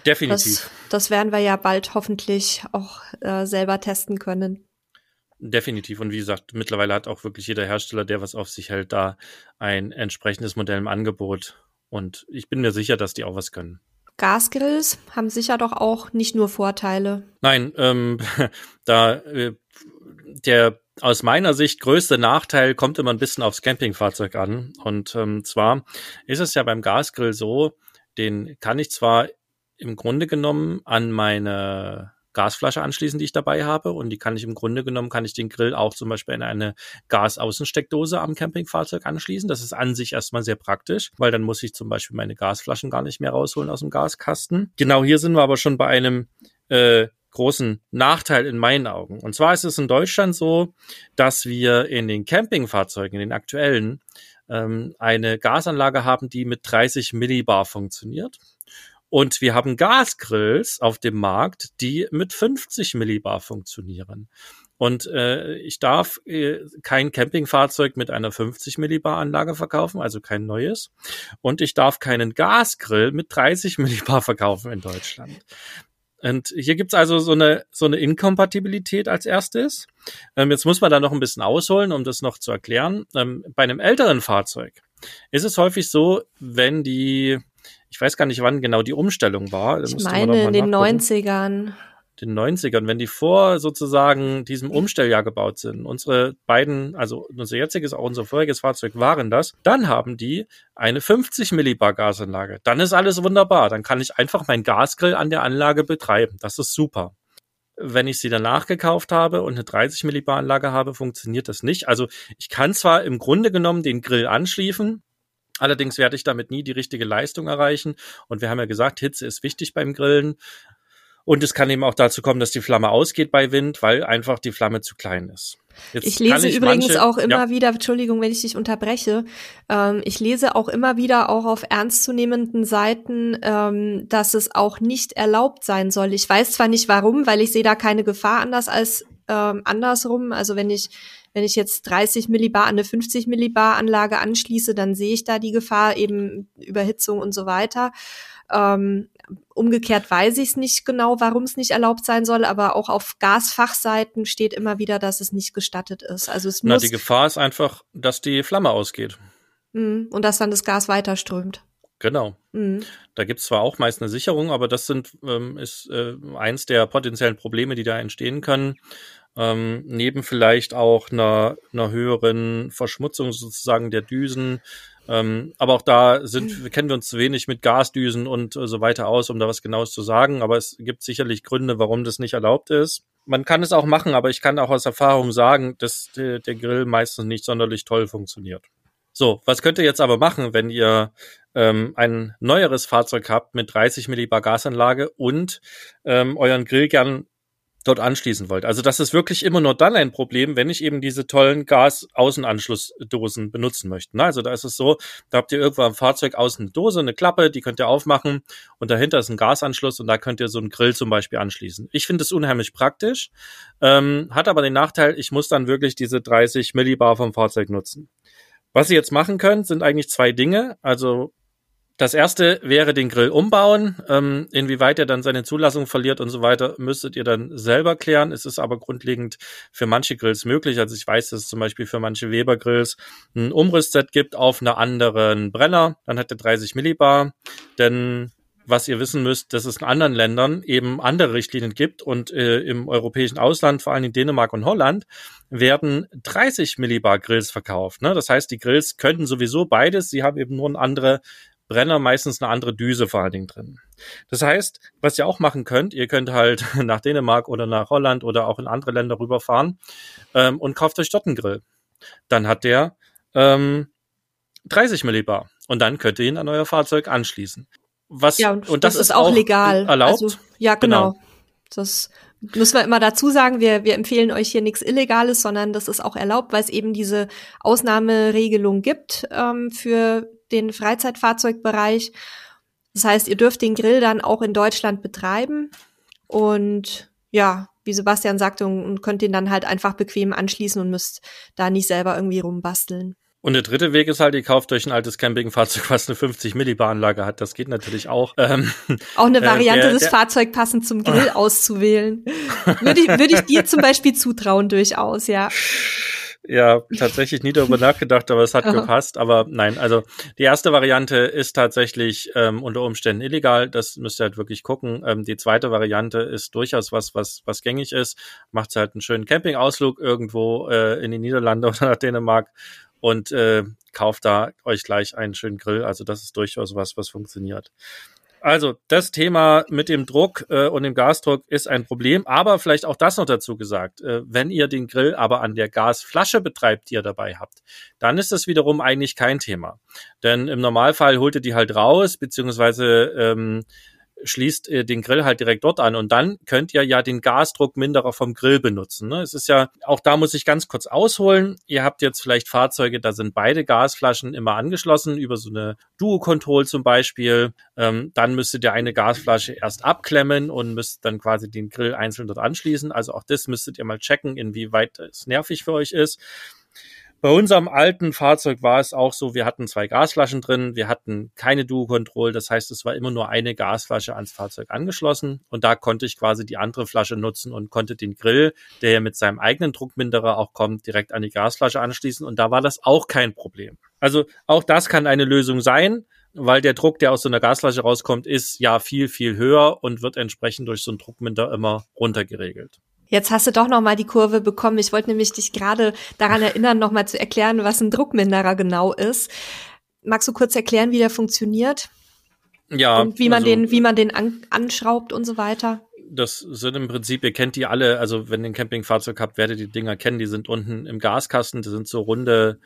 Definitiv. Das, das werden wir ja bald hoffentlich auch äh, selber testen können. Definitiv. Und wie gesagt, mittlerweile hat auch wirklich jeder Hersteller, der was auf sich hält, da ein entsprechendes Modell im Angebot. Und ich bin mir sicher, dass die auch was können. Gasgrills haben sicher doch auch nicht nur Vorteile. Nein, ähm, da äh, der aus meiner Sicht größte Nachteil kommt immer ein bisschen aufs Campingfahrzeug an. Und ähm, zwar ist es ja beim Gasgrill so, den kann ich zwar im Grunde genommen an meine Gasflasche anschließen, die ich dabei habe. Und die kann ich im Grunde genommen, kann ich den Grill auch zum Beispiel in eine Gasaußensteckdose am Campingfahrzeug anschließen. Das ist an sich erstmal sehr praktisch, weil dann muss ich zum Beispiel meine Gasflaschen gar nicht mehr rausholen aus dem Gaskasten. Genau hier sind wir aber schon bei einem äh, großen Nachteil in meinen Augen. Und zwar ist es in Deutschland so, dass wir in den Campingfahrzeugen, in den aktuellen, ähm, eine Gasanlage haben, die mit 30 Millibar funktioniert. Und wir haben Gasgrills auf dem Markt, die mit 50 Millibar funktionieren. Und äh, ich darf äh, kein Campingfahrzeug mit einer 50 Millibar Anlage verkaufen, also kein neues. Und ich darf keinen Gasgrill mit 30 Millibar verkaufen in Deutschland. Und hier gibt's also so eine, so eine Inkompatibilität als erstes. Ähm, jetzt muss man da noch ein bisschen ausholen, um das noch zu erklären. Ähm, bei einem älteren Fahrzeug ist es häufig so, wenn die ich weiß gar nicht, wann genau die Umstellung war. Ich meine in den nachgucken. 90ern. Den 90ern, wenn die vor sozusagen diesem Umstelljahr gebaut sind, unsere beiden, also unser jetziges, auch unser voriges Fahrzeug waren das, dann haben die eine 50 Millibar Gasanlage. Dann ist alles wunderbar. Dann kann ich einfach mein Gasgrill an der Anlage betreiben. Das ist super. Wenn ich sie danach gekauft habe und eine 30 Millibar Anlage habe, funktioniert das nicht. Also ich kann zwar im Grunde genommen den Grill anschließen, Allerdings werde ich damit nie die richtige Leistung erreichen. Und wir haben ja gesagt, Hitze ist wichtig beim Grillen. Und es kann eben auch dazu kommen, dass die Flamme ausgeht bei Wind, weil einfach die Flamme zu klein ist. Jetzt ich lese ich übrigens manche, auch immer ja. wieder, Entschuldigung, wenn ich dich unterbreche, ähm, ich lese auch immer wieder auch auf ernstzunehmenden Seiten, ähm, dass es auch nicht erlaubt sein soll. Ich weiß zwar nicht warum, weil ich sehe da keine Gefahr anders als ähm, andersrum. Also wenn ich wenn ich jetzt 30 Millibar an eine 50 Millibar Anlage anschließe, dann sehe ich da die Gefahr eben Überhitzung und so weiter. Ähm, umgekehrt weiß ich es nicht genau, warum es nicht erlaubt sein soll, aber auch auf Gasfachseiten steht immer wieder, dass es nicht gestattet ist. Also es Na, muss. die Gefahr ist einfach, dass die Flamme ausgeht. Mhm. Und dass dann das Gas weiterströmt. Genau. Mhm. Da gibt's zwar auch meist eine Sicherung, aber das sind, ähm, ist äh, eins der potenziellen Probleme, die da entstehen können. Ähm, neben vielleicht auch einer, einer höheren Verschmutzung sozusagen der Düsen, ähm, aber auch da sind, kennen wir uns zu wenig mit Gasdüsen und äh, so weiter aus, um da was Genaues zu sagen. Aber es gibt sicherlich Gründe, warum das nicht erlaubt ist. Man kann es auch machen, aber ich kann auch aus Erfahrung sagen, dass der, der Grill meistens nicht sonderlich toll funktioniert. So, was könnt ihr jetzt aber machen, wenn ihr ähm, ein neueres Fahrzeug habt mit 30 Millibar Gasanlage und ähm, euren Grill gern dort anschließen wollt. Also das ist wirklich immer nur dann ein Problem, wenn ich eben diese tollen Gas-Außenanschlussdosen benutzen möchte. Also da ist es so, da habt ihr irgendwo am Fahrzeug außen eine Dose, eine Klappe, die könnt ihr aufmachen und dahinter ist ein Gasanschluss und da könnt ihr so einen Grill zum Beispiel anschließen. Ich finde es unheimlich praktisch, ähm, hat aber den Nachteil, ich muss dann wirklich diese 30 Millibar vom Fahrzeug nutzen. Was ihr jetzt machen könnt, sind eigentlich zwei Dinge. Also das erste wäre den Grill umbauen. Ähm, inwieweit er dann seine Zulassung verliert und so weiter, müsstet ihr dann selber klären. Es ist aber grundlegend für manche Grills möglich. Also ich weiß, dass es zum Beispiel für manche Weber Grills ein Umrüstset gibt auf einer anderen Brenner. Dann hat er 30 Millibar. Denn was ihr wissen müsst, dass es in anderen Ländern eben andere Richtlinien gibt und äh, im europäischen Ausland, vor allem in Dänemark und Holland, werden 30 Millibar Grills verkauft. Ne? Das heißt, die Grills könnten sowieso beides, sie haben eben nur eine andere Brenner meistens eine andere Düse vor allen Dingen drin. Das heißt, was ihr auch machen könnt, ihr könnt halt nach Dänemark oder nach Holland oder auch in andere Länder rüberfahren ähm, und kauft euch dort einen Grill. Dann hat der ähm, 30 Millibar und dann könnt ihr ihn an euer Fahrzeug anschließen. Was, ja, und, und das, das, ist auch, legal. Erlaubt? Also, ja, genau. genau. Das müssen wir immer dazu sagen, wir, wir empfehlen euch hier nichts Illegales, sondern das ist auch erlaubt, weil es eben diese Ausnahmeregelung gibt ähm, für den Freizeitfahrzeugbereich. Das heißt, ihr dürft den Grill dann auch in Deutschland betreiben und ja, wie Sebastian sagte, und könnt den dann halt einfach bequem anschließen und müsst da nicht selber irgendwie rumbasteln. Und der dritte Weg ist halt, ihr kauft euch ein altes Campingfahrzeug, was eine 50 Millibar Anlage hat. Das geht natürlich auch. Ähm, auch eine äh, Variante, äh, der, das Fahrzeug passend zum Grill auszuwählen. Würde ich, würde ich dir zum Beispiel zutrauen, durchaus, ja. Ja, tatsächlich nie darüber nachgedacht, aber es hat gepasst. Aber nein, also die erste Variante ist tatsächlich ähm, unter Umständen illegal. Das müsst ihr halt wirklich gucken. Ähm, die zweite Variante ist durchaus was, was, was gängig ist. Macht halt einen schönen Campingausflug irgendwo äh, in die Niederlande oder nach Dänemark und äh, kauft da euch gleich einen schönen Grill. Also das ist durchaus was, was funktioniert. Also das Thema mit dem Druck äh, und dem Gasdruck ist ein Problem, aber vielleicht auch das noch dazu gesagt. Äh, wenn ihr den Grill aber an der Gasflasche betreibt, die ihr dabei habt, dann ist das wiederum eigentlich kein Thema. Denn im Normalfall holt ihr die halt raus, beziehungsweise ähm, schließt äh, den Grill halt direkt dort an und dann könnt ihr ja den Gasdruckminderer vom Grill benutzen. Ne? Es ist ja, auch da muss ich ganz kurz ausholen. Ihr habt jetzt vielleicht Fahrzeuge, da sind beide Gasflaschen immer angeschlossen, über so eine Duo-Control zum Beispiel. Ähm, dann müsstet ihr eine Gasflasche erst abklemmen und müsst dann quasi den Grill einzeln dort anschließen. Also auch das müsstet ihr mal checken, inwieweit es nervig für euch ist. Bei unserem alten Fahrzeug war es auch so, wir hatten zwei Gasflaschen drin, wir hatten keine Duo-Control, das heißt, es war immer nur eine Gasflasche ans Fahrzeug angeschlossen und da konnte ich quasi die andere Flasche nutzen und konnte den Grill, der ja mit seinem eigenen Druckminderer auch kommt, direkt an die Gasflasche anschließen und da war das auch kein Problem. Also auch das kann eine Lösung sein, weil der Druck, der aus so einer Gasflasche rauskommt, ist ja viel, viel höher und wird entsprechend durch so einen Druckminder immer runtergeregelt. Jetzt hast du doch noch mal die Kurve bekommen. Ich wollte nämlich dich gerade daran erinnern, noch mal zu erklären, was ein Druckminderer genau ist. Magst du kurz erklären, wie der funktioniert? Ja. Und wie man also, den, wie man den an, anschraubt und so weiter. Das sind im Prinzip, ihr kennt die alle, also wenn ihr ein Campingfahrzeug habt, werdet ihr die Dinger kennen, die sind unten im Gaskasten, die sind so runde,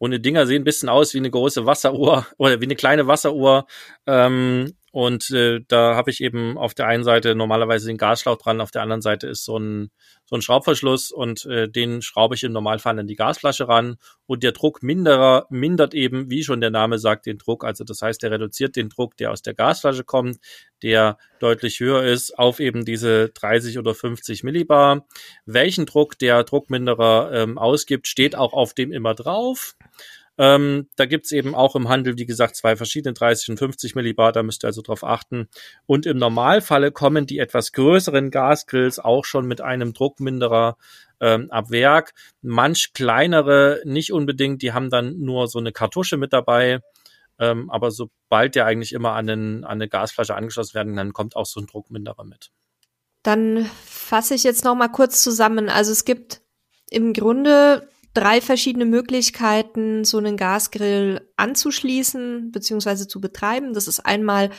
runde Dinger, sehen ein bisschen aus wie eine große Wasseruhr oder wie eine kleine Wasseruhr. Ähm, und äh, da habe ich eben auf der einen Seite normalerweise den Gasschlauch dran, auf der anderen Seite ist so ein, so ein Schraubverschluss und äh, den schraube ich im Normalfall an die Gasflasche ran. Und der Druck minderer mindert eben, wie schon der Name sagt, den Druck. Also das heißt, der reduziert den Druck, der aus der Gasflasche kommt, der deutlich höher ist, auf eben diese 30 oder 50 Millibar. Welchen Druck der Druckminderer ähm, ausgibt, steht auch auf dem immer drauf. Ähm, da gibt's eben auch im Handel, wie gesagt, zwei verschiedene 30 und 50 Millibar, da müsst ihr also drauf achten. Und im Normalfalle kommen die etwas größeren Gasgrills auch schon mit einem Druckminderer ähm, ab Werk. Manch kleinere nicht unbedingt, die haben dann nur so eine Kartusche mit dabei. Ähm, aber sobald der eigentlich immer an, den, an eine Gasflasche angeschlossen werden, dann kommt auch so ein Druckminderer mit. Dann fasse ich jetzt noch mal kurz zusammen. Also es gibt im Grunde drei verschiedene Möglichkeiten, so einen Gasgrill anzuschließen bzw. zu betreiben. Das ist einmal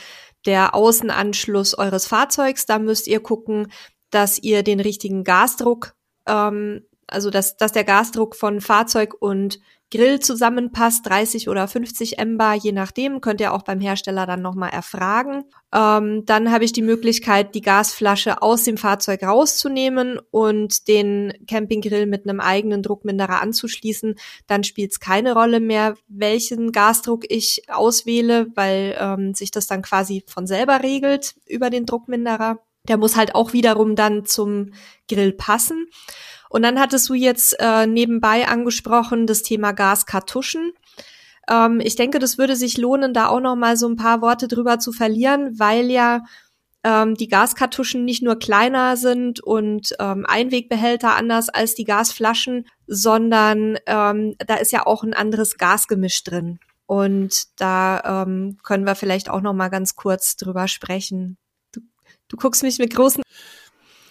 der Außenanschluss eures Fahrzeugs. Da müsst ihr gucken, dass ihr den richtigen Gasdruck, ähm, also dass, dass der Gasdruck von Fahrzeug und Grill zusammenpasst, 30 oder 50 MBAR, je nachdem, könnt ihr auch beim Hersteller dann nochmal erfragen. Ähm, dann habe ich die Möglichkeit, die Gasflasche aus dem Fahrzeug rauszunehmen und den Campinggrill mit einem eigenen Druckminderer anzuschließen. Dann spielt es keine Rolle mehr, welchen Gasdruck ich auswähle, weil ähm, sich das dann quasi von selber regelt über den Druckminderer. Der muss halt auch wiederum dann zum Grill passen. Und dann hattest du jetzt äh, nebenbei angesprochen das Thema Gaskartuschen. Ähm, ich denke, das würde sich lohnen, da auch noch mal so ein paar Worte drüber zu verlieren, weil ja ähm, die Gaskartuschen nicht nur kleiner sind und ähm, Einwegbehälter anders als die Gasflaschen, sondern ähm, da ist ja auch ein anderes Gasgemisch drin. Und da ähm, können wir vielleicht auch noch mal ganz kurz drüber sprechen. Du, du guckst mich mit großen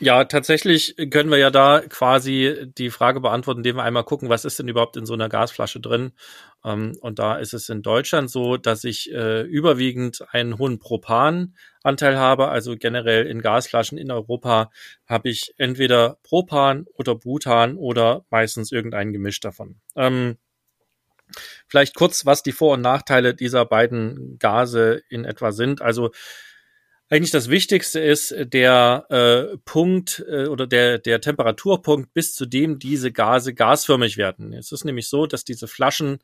ja, tatsächlich können wir ja da quasi die Frage beantworten, indem wir einmal gucken, was ist denn überhaupt in so einer Gasflasche drin. Ähm, und da ist es in Deutschland so, dass ich äh, überwiegend einen hohen Propananteil habe. Also generell in Gasflaschen in Europa habe ich entweder Propan oder Butan oder meistens irgendein Gemisch davon. Ähm, vielleicht kurz, was die Vor- und Nachteile dieser beiden Gase in etwa sind. Also eigentlich das Wichtigste ist der äh, Punkt äh, oder der, der Temperaturpunkt, bis zu dem diese Gase gasförmig werden. Es ist nämlich so, dass diese Flaschen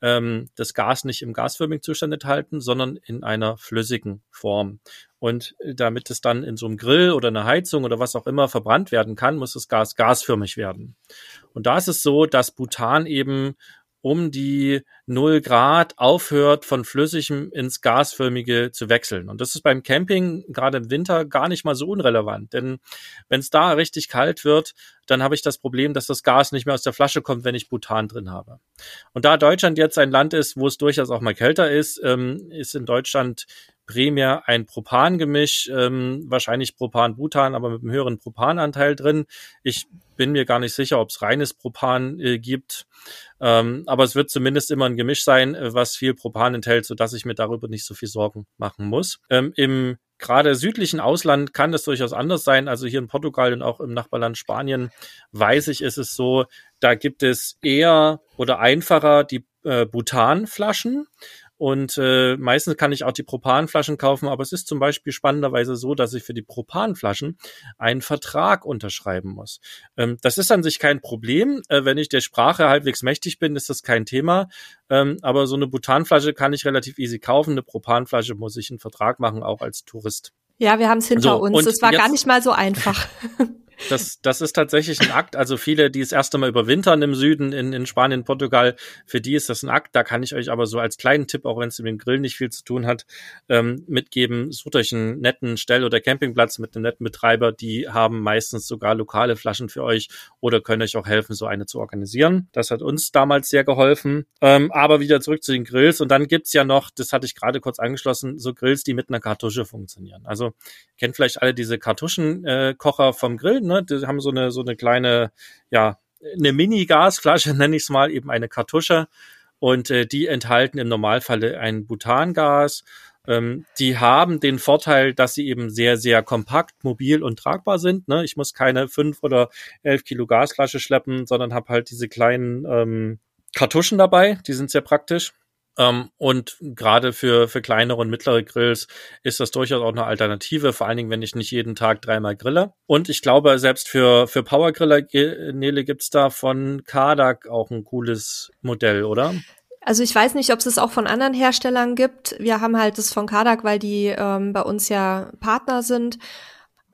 ähm, das Gas nicht im gasförmigen Zustand enthalten, sondern in einer flüssigen Form. Und äh, damit es dann in so einem Grill oder einer Heizung oder was auch immer verbrannt werden kann, muss das Gas gasförmig werden. Und da ist es so, dass Butan eben um die 0 Grad aufhört, von flüssigem ins gasförmige zu wechseln. Und das ist beim Camping gerade im Winter gar nicht mal so unrelevant. Denn wenn es da richtig kalt wird, dann habe ich das Problem, dass das Gas nicht mehr aus der Flasche kommt, wenn ich Butan drin habe. Und da Deutschland jetzt ein Land ist, wo es durchaus auch mal kälter ist, ähm, ist in Deutschland primär ein Propangemisch, ähm, wahrscheinlich Propan-Butan, aber mit einem höheren Propananteil drin. Ich bin mir gar nicht sicher, ob es reines Propan äh, gibt. Ähm, aber es wird zumindest immer ein Gemisch sein, äh, was viel Propan enthält, sodass ich mir darüber nicht so viel Sorgen machen muss. Ähm, Im gerade südlichen Ausland kann das durchaus anders sein. Also hier in Portugal und auch im Nachbarland Spanien weiß ich, ist es so, da gibt es eher oder einfacher die äh, Butanflaschen. Und äh, meistens kann ich auch die Propanflaschen kaufen, aber es ist zum Beispiel spannenderweise so, dass ich für die Propanflaschen einen Vertrag unterschreiben muss. Ähm, das ist an sich kein Problem. Äh, wenn ich der Sprache halbwegs mächtig bin, ist das kein Thema. Ähm, aber so eine Butanflasche kann ich relativ easy kaufen. Eine Propanflasche muss ich einen Vertrag machen, auch als Tourist. Ja, wir haben es hinter so, uns. Es war gar nicht mal so einfach. Das, das ist tatsächlich ein Akt. Also viele, die das erste Mal überwintern im Süden, in, in Spanien, Portugal, für die ist das ein Akt. Da kann ich euch aber so als kleinen Tipp, auch wenn es mit dem Grill nicht viel zu tun hat, ähm, mitgeben. Sucht euch einen netten Stell- oder Campingplatz mit einem netten Betreiber. Die haben meistens sogar lokale Flaschen für euch oder können euch auch helfen, so eine zu organisieren. Das hat uns damals sehr geholfen. Ähm, aber wieder zurück zu den Grills. Und dann gibt's ja noch, das hatte ich gerade kurz angeschlossen, so Grills, die mit einer Kartusche funktionieren. Also kennt vielleicht alle diese Kartuschenkocher äh, vom Grill. Ne? Die haben so eine, so eine kleine, ja, eine Mini-Gasflasche, nenne ich es mal, eben eine Kartusche. Und äh, die enthalten im Normalfall ein Butangas. Ähm, die haben den Vorteil, dass sie eben sehr, sehr kompakt, mobil und tragbar sind. Ne? Ich muss keine fünf oder elf Kilo Gasflasche schleppen, sondern habe halt diese kleinen ähm, Kartuschen dabei. Die sind sehr praktisch. Ähm, und gerade für, für kleinere und mittlere Grills ist das durchaus auch eine Alternative, vor allen Dingen, wenn ich nicht jeden Tag dreimal grille. Und ich glaube, selbst für, für Powergriller, Nele, gibt's da von Kadak auch ein cooles Modell, oder? Also ich weiß nicht, ob es es auch von anderen Herstellern gibt. Wir haben halt das von Kadak, weil die ähm, bei uns ja Partner sind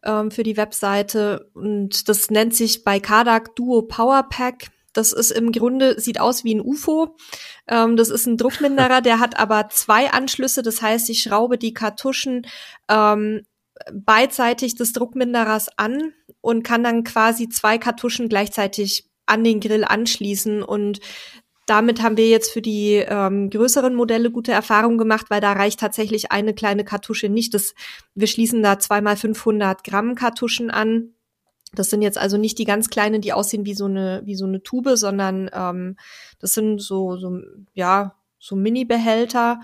ähm, für die Webseite. Und das nennt sich bei Kadak Duo Power Pack. Das ist im Grunde, sieht aus wie ein UFO. Ähm, das ist ein Druckminderer, der hat aber zwei Anschlüsse. Das heißt, ich schraube die Kartuschen ähm, beidseitig des Druckminderers an und kann dann quasi zwei Kartuschen gleichzeitig an den Grill anschließen und damit haben wir jetzt für die ähm, größeren Modelle gute Erfahrungen gemacht, weil da reicht tatsächlich eine kleine Kartusche nicht. Das, wir schließen da zweimal 500 Gramm Kartuschen an das sind jetzt also nicht die ganz kleinen, die aussehen wie so eine, wie so eine Tube, sondern ähm, das sind so, so, ja, so Mini-Behälter.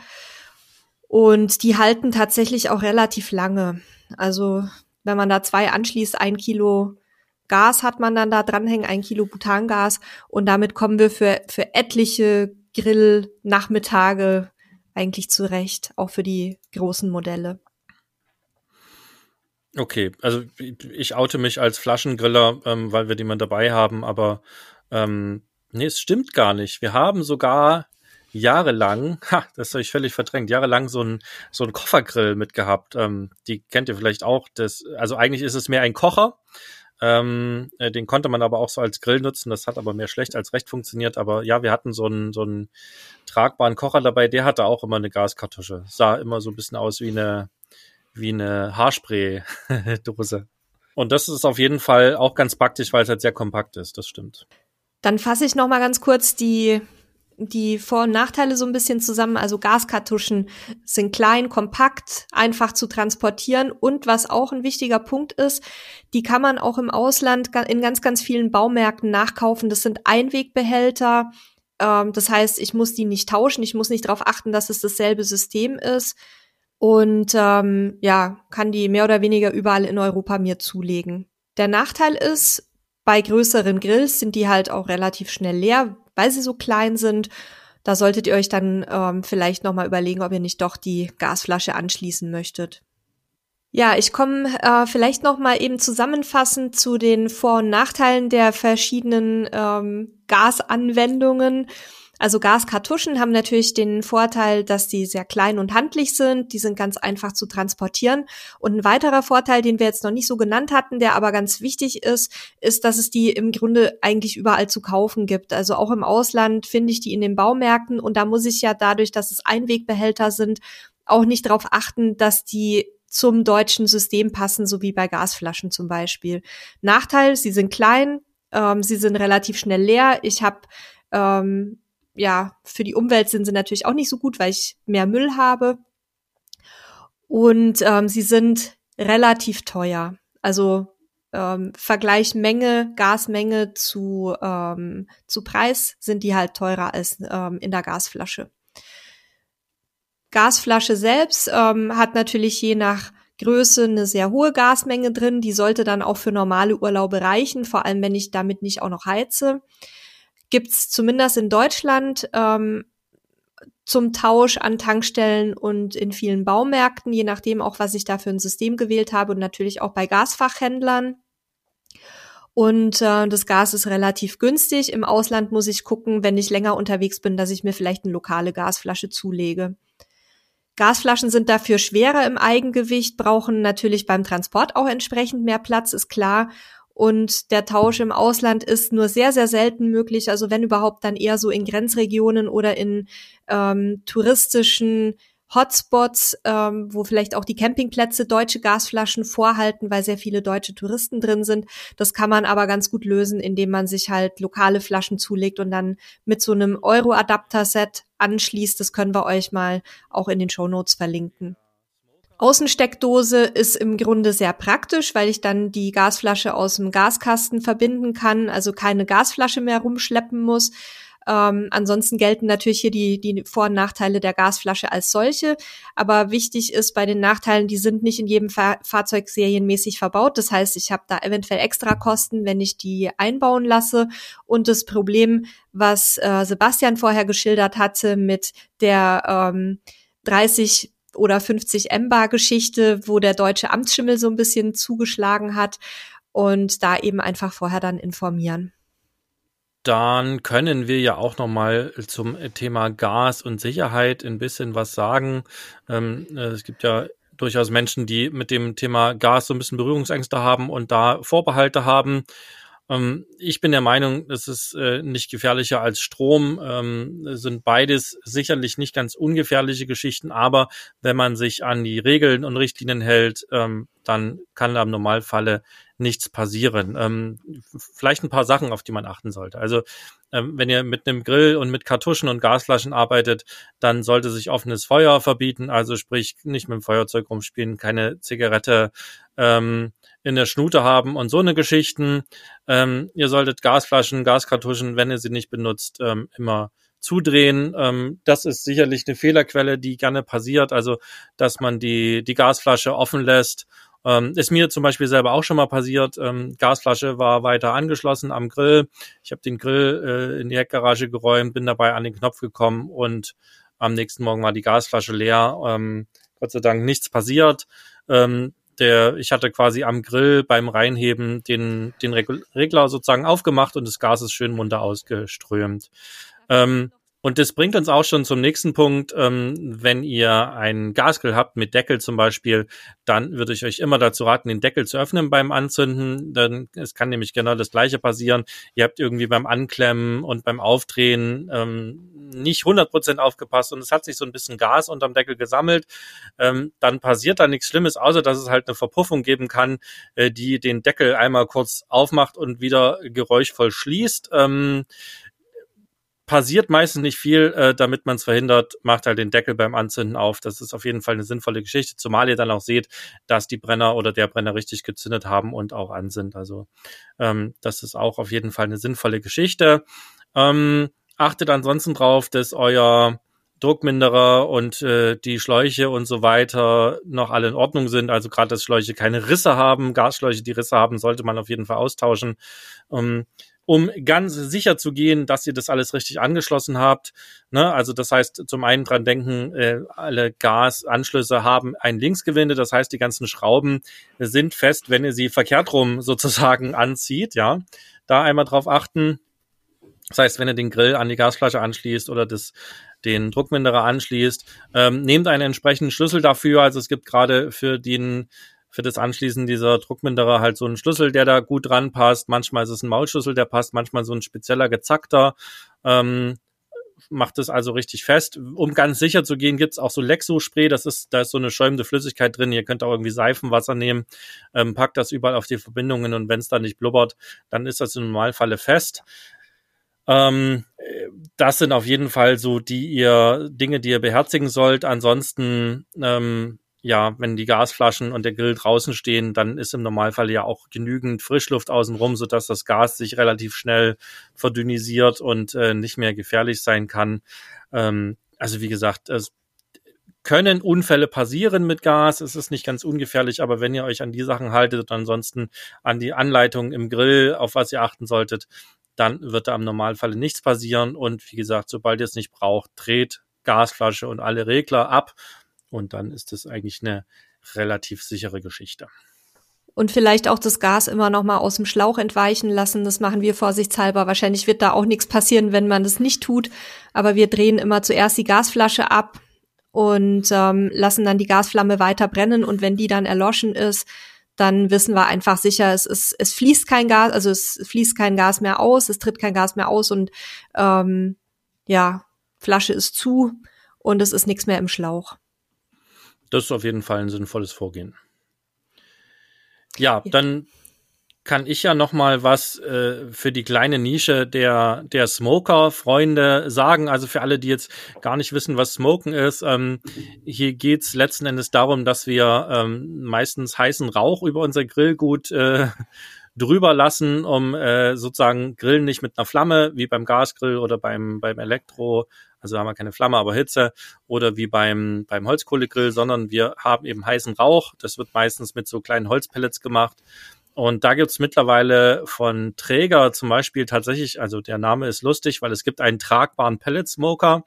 Und die halten tatsächlich auch relativ lange. Also wenn man da zwei anschließt, ein Kilo Gas hat man dann da dranhängen, ein Kilo Butangas. Und damit kommen wir für, für etliche Grill-Nachmittage eigentlich zurecht, auch für die großen Modelle. Okay, also ich oute mich als Flaschengriller, ähm, weil wir die mal dabei haben, aber ähm, nee, es stimmt gar nicht. Wir haben sogar jahrelang, ha, das habe ich völlig verdrängt, jahrelang so ein so ein Koffergrill mitgehabt. Ähm, die kennt ihr vielleicht auch. Das, also eigentlich ist es mehr ein Kocher. Ähm, äh, den konnte man aber auch so als Grill nutzen. Das hat aber mehr schlecht als recht funktioniert. Aber ja, wir hatten so einen so einen tragbaren Kocher dabei. Der hatte auch immer eine Gaskartusche. Sah immer so ein bisschen aus wie eine wie eine Haarspray-Dose. Und das ist auf jeden Fall auch ganz praktisch, weil es halt sehr kompakt ist, das stimmt. Dann fasse ich noch mal ganz kurz die die Vor- und Nachteile so ein bisschen zusammen. Also Gaskartuschen sind klein, kompakt, einfach zu transportieren und was auch ein wichtiger Punkt ist, die kann man auch im Ausland in ganz, ganz vielen Baumärkten nachkaufen. Das sind Einwegbehälter. Ähm, das heißt, ich muss die nicht tauschen. Ich muss nicht darauf achten, dass es dasselbe System ist und ähm, ja, kann die mehr oder weniger überall in Europa mir zulegen. Der Nachteil ist, bei größeren Grills sind die halt auch relativ schnell leer, weil sie so klein sind. Da solltet ihr euch dann ähm, vielleicht nochmal überlegen, ob ihr nicht doch die Gasflasche anschließen möchtet. Ja, ich komme äh, vielleicht noch mal eben zusammenfassend zu den Vor- und Nachteilen der verschiedenen ähm, Gasanwendungen. Also Gaskartuschen haben natürlich den Vorteil, dass die sehr klein und handlich sind. Die sind ganz einfach zu transportieren. Und ein weiterer Vorteil, den wir jetzt noch nicht so genannt hatten, der aber ganz wichtig ist, ist, dass es die im Grunde eigentlich überall zu kaufen gibt. Also auch im Ausland finde ich die in den Baumärkten. Und da muss ich ja dadurch, dass es Einwegbehälter sind, auch nicht darauf achten, dass die zum deutschen System passen, so wie bei Gasflaschen zum Beispiel. Nachteil, sie sind klein, ähm, sie sind relativ schnell leer. Ich habe ähm, ja, für die Umwelt sind sie natürlich auch nicht so gut, weil ich mehr Müll habe. Und ähm, sie sind relativ teuer. Also ähm, Vergleich Menge, Gasmenge zu, ähm, zu Preis sind die halt teurer als ähm, in der Gasflasche. Gasflasche selbst ähm, hat natürlich je nach Größe eine sehr hohe Gasmenge drin. Die sollte dann auch für normale Urlaube reichen, vor allem wenn ich damit nicht auch noch heize gibt's zumindest in Deutschland ähm, zum Tausch an Tankstellen und in vielen Baumärkten, je nachdem auch, was ich da für ein System gewählt habe und natürlich auch bei Gasfachhändlern. Und äh, das Gas ist relativ günstig. Im Ausland muss ich gucken, wenn ich länger unterwegs bin, dass ich mir vielleicht eine lokale Gasflasche zulege. Gasflaschen sind dafür schwerer im Eigengewicht, brauchen natürlich beim Transport auch entsprechend mehr Platz, ist klar. Und der Tausch im Ausland ist nur sehr, sehr selten möglich. Also wenn überhaupt dann eher so in Grenzregionen oder in ähm, touristischen Hotspots, ähm, wo vielleicht auch die Campingplätze deutsche Gasflaschen vorhalten, weil sehr viele deutsche Touristen drin sind. Das kann man aber ganz gut lösen, indem man sich halt lokale Flaschen zulegt und dann mit so einem Euro-Adapter-Set anschließt. Das können wir euch mal auch in den Show Notes verlinken. Außensteckdose ist im Grunde sehr praktisch, weil ich dann die Gasflasche aus dem Gaskasten verbinden kann, also keine Gasflasche mehr rumschleppen muss. Ähm, ansonsten gelten natürlich hier die, die Vor- und Nachteile der Gasflasche als solche. Aber wichtig ist bei den Nachteilen, die sind nicht in jedem Fahr Fahrzeug serienmäßig verbaut. Das heißt, ich habe da eventuell extra Kosten, wenn ich die einbauen lasse. Und das Problem, was äh, Sebastian vorher geschildert hatte mit der ähm, 30 oder 50 M-Bar-Geschichte, wo der deutsche Amtsschimmel so ein bisschen zugeschlagen hat und da eben einfach vorher dann informieren. Dann können wir ja auch noch mal zum Thema Gas und Sicherheit ein bisschen was sagen. Ähm, äh, es gibt ja durchaus Menschen, die mit dem Thema Gas so ein bisschen Berührungsängste haben und da Vorbehalte haben. Ähm, ich bin der Meinung, es ist äh, nicht gefährlicher als Strom. Ähm, sind beides sicherlich nicht ganz ungefährliche Geschichten, aber wenn man sich an die Regeln und Richtlinien hält, ähm, dann kann da im Normalfalle nichts passieren. Ähm, vielleicht ein paar Sachen, auf die man achten sollte. Also ähm, wenn ihr mit einem Grill und mit Kartuschen und Gasflaschen arbeitet, dann sollte sich offenes Feuer verbieten. Also sprich nicht mit dem Feuerzeug rumspielen, keine Zigarette ähm, in der Schnute haben und so eine Geschichten. Ähm, ihr solltet Gasflaschen, Gaskartuschen, wenn ihr sie nicht benutzt, ähm, immer zudrehen. Ähm, das ist sicherlich eine Fehlerquelle, die gerne passiert. Also, dass man die, die Gasflasche offen lässt. Ähm, ist mir zum Beispiel selber auch schon mal passiert. Ähm, Gasflasche war weiter angeschlossen am Grill. Ich habe den Grill äh, in die Heckgarage geräumt, bin dabei an den Knopf gekommen und am nächsten Morgen war die Gasflasche leer. Ähm, Gott sei Dank nichts passiert. Ähm, der, ich hatte quasi am Grill beim Reinheben den, den Regler sozusagen aufgemacht und das Gas ist schön munter ausgeströmt. Ähm, und das bringt uns auch schon zum nächsten Punkt. Ähm, wenn ihr einen Gasgrill habt mit Deckel zum Beispiel, dann würde ich euch immer dazu raten, den Deckel zu öffnen beim Anzünden. Dann es kann nämlich genau das Gleiche passieren. Ihr habt irgendwie beim Anklemmen und beim Aufdrehen ähm, nicht 100% aufgepasst und es hat sich so ein bisschen Gas unterm Deckel gesammelt. Ähm, dann passiert da nichts Schlimmes, außer dass es halt eine Verpuffung geben kann, äh, die den Deckel einmal kurz aufmacht und wieder geräuschvoll schließt. Ähm, passiert meistens nicht viel, äh, damit man es verhindert, macht halt den Deckel beim Anzünden auf. Das ist auf jeden Fall eine sinnvolle Geschichte, zumal ihr dann auch seht, dass die Brenner oder der Brenner richtig gezündet haben und auch an sind. Also ähm, das ist auch auf jeden Fall eine sinnvolle Geschichte. Ähm, achtet ansonsten drauf, dass euer Druckminderer und äh, die Schläuche und so weiter noch alle in Ordnung sind. Also gerade, dass Schläuche keine Risse haben, Gasschläuche, die Risse haben, sollte man auf jeden Fall austauschen. Ähm, um ganz sicher zu gehen, dass ihr das alles richtig angeschlossen habt. Ne? Also das heißt, zum einen dran denken, äh, alle Gasanschlüsse haben ein Linksgewinde, das heißt, die ganzen Schrauben sind fest, wenn ihr sie verkehrt rum sozusagen anzieht. Ja, da einmal drauf achten. Das heißt, wenn ihr den Grill an die Gasflasche anschließt oder das den Druckminderer anschließt, ähm, nehmt einen entsprechenden Schlüssel dafür. Also es gibt gerade für den für das Anschließen dieser Druckminderer halt so einen Schlüssel, der da gut dran passt. Manchmal ist es ein Maulschlüssel, der passt, manchmal so ein spezieller gezackter. Ähm, macht es also richtig fest. Um ganz sicher zu gehen, gibt's auch so Lexo-Spray, das ist, da ist so eine schäumende Flüssigkeit drin. Ihr könnt auch irgendwie Seifenwasser nehmen, ähm, packt das überall auf die Verbindungen und wenn es da nicht blubbert, dann ist das im Normalfalle fest. Ähm, das sind auf jeden Fall so die ihr Dinge, die ihr beherzigen sollt. Ansonsten ähm, ja, wenn die Gasflaschen und der Grill draußen stehen, dann ist im Normalfall ja auch genügend Frischluft außenrum, sodass das Gas sich relativ schnell verdünnisiert und äh, nicht mehr gefährlich sein kann. Ähm, also wie gesagt, es können Unfälle passieren mit Gas. Es ist nicht ganz ungefährlich, aber wenn ihr euch an die Sachen haltet und ansonsten an die Anleitung im Grill, auf was ihr achten solltet, dann wird da im Normalfall nichts passieren. Und wie gesagt, sobald ihr es nicht braucht, dreht Gasflasche und alle Regler ab und dann ist es eigentlich eine relativ sichere Geschichte. Und vielleicht auch das Gas immer noch mal aus dem Schlauch entweichen lassen. Das machen wir vorsichtshalber. Wahrscheinlich wird da auch nichts passieren, wenn man das nicht tut. Aber wir drehen immer zuerst die Gasflasche ab und ähm, lassen dann die Gasflamme weiter brennen. Und wenn die dann erloschen ist, dann wissen wir einfach sicher, es ist, es fließt kein Gas, also es fließt kein Gas mehr aus, es tritt kein Gas mehr aus und ähm, ja, Flasche ist zu und es ist nichts mehr im Schlauch. Das ist auf jeden Fall ein sinnvolles Vorgehen. Ja, dann kann ich ja noch mal was äh, für die kleine Nische der der Smoker-Freunde sagen. Also für alle, die jetzt gar nicht wissen, was Smoken ist, ähm, hier geht's letzten Endes darum, dass wir ähm, meistens heißen Rauch über unser Grillgut äh, drüber lassen, um äh, sozusagen Grillen nicht mit einer Flamme, wie beim Gasgrill oder beim, beim Elektro, also haben wir keine Flamme, aber Hitze, oder wie beim, beim Holzkohlegrill, sondern wir haben eben heißen Rauch. Das wird meistens mit so kleinen Holzpellets gemacht. Und da gibt's mittlerweile von Träger zum Beispiel tatsächlich, also der Name ist lustig, weil es gibt einen tragbaren Pellet Smoker.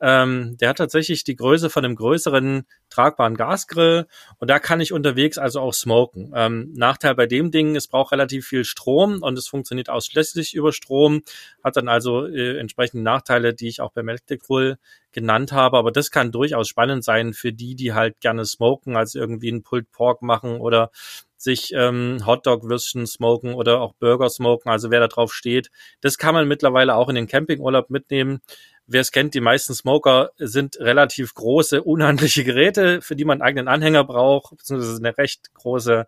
Ähm, der hat tatsächlich die Größe von einem größeren tragbaren Gasgrill und da kann ich unterwegs also auch smoken. Ähm, Nachteil bei dem Ding, es braucht relativ viel Strom und es funktioniert ausschließlich über Strom, hat dann also äh, entsprechende Nachteile, die ich auch beim Electric genannt habe, aber das kann durchaus spannend sein für die, die halt gerne smoken, also irgendwie einen Pulled Pork machen oder sich ähm, Hotdog-Würstchen smoken oder auch Burger smoken, also wer da drauf steht. Das kann man mittlerweile auch in den Campingurlaub mitnehmen. Wer es kennt, die meisten Smoker sind relativ große, unhandliche Geräte, für die man einen eigenen Anhänger braucht, beziehungsweise eine recht große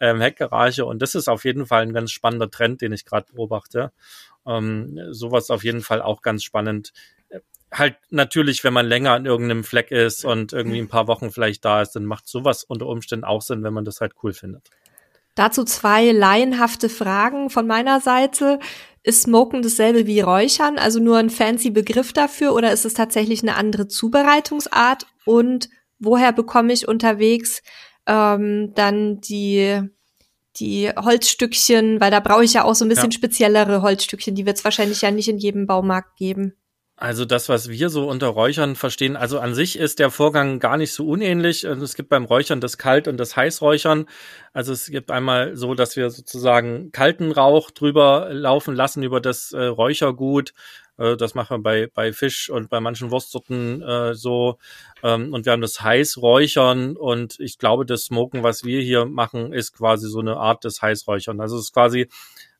ähm, Heckgarage. Und das ist auf jeden Fall ein ganz spannender Trend, den ich gerade beobachte. Ähm, sowas auf jeden Fall auch ganz spannend. Halt natürlich, wenn man länger an irgendeinem Fleck ist und irgendwie ein paar Wochen vielleicht da ist, dann macht sowas unter Umständen auch Sinn, wenn man das halt cool findet. Dazu zwei laienhafte Fragen von meiner Seite. Ist Smoken dasselbe wie Räuchern, also nur ein fancy Begriff dafür, oder ist es tatsächlich eine andere Zubereitungsart? Und woher bekomme ich unterwegs ähm, dann die die Holzstückchen, weil da brauche ich ja auch so ein bisschen ja. speziellere Holzstückchen, die wird es wahrscheinlich ja nicht in jedem Baumarkt geben. Also das, was wir so unter Räuchern verstehen, also an sich ist der Vorgang gar nicht so unähnlich. Es gibt beim Räuchern das Kalt- und das Heißräuchern. Also es gibt einmal so, dass wir sozusagen kalten Rauch drüber laufen lassen über das äh, Räuchergut. Äh, das machen wir bei, bei Fisch und bei manchen Wurstsorten äh, so. Ähm, und wir haben das Heißräuchern und ich glaube, das Smoken, was wir hier machen, ist quasi so eine Art des Heißräuchern. Also es ist quasi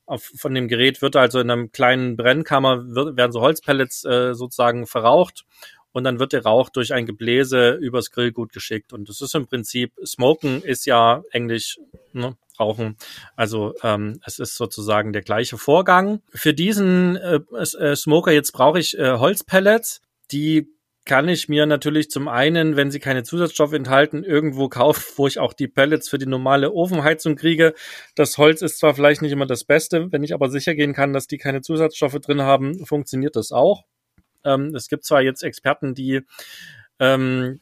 auf, von dem Gerät wird also in einem kleinen Brennkammer wird, werden so Holzpellets äh, sozusagen verraucht und dann wird der Rauch durch ein Gebläse übers Grillgut geschickt. Und das ist im Prinzip, Smoken ist ja Englisch, ne, Rauchen. Also ähm, es ist sozusagen der gleiche Vorgang. Für diesen äh, äh, Smoker jetzt brauche ich äh, Holzpellets, die kann ich mir natürlich zum einen, wenn sie keine Zusatzstoffe enthalten, irgendwo kaufen, wo ich auch die Pellets für die normale Ofenheizung kriege. Das Holz ist zwar vielleicht nicht immer das Beste, wenn ich aber sicher gehen kann, dass die keine Zusatzstoffe drin haben, funktioniert das auch. Ähm, es gibt zwar jetzt Experten, die ähm,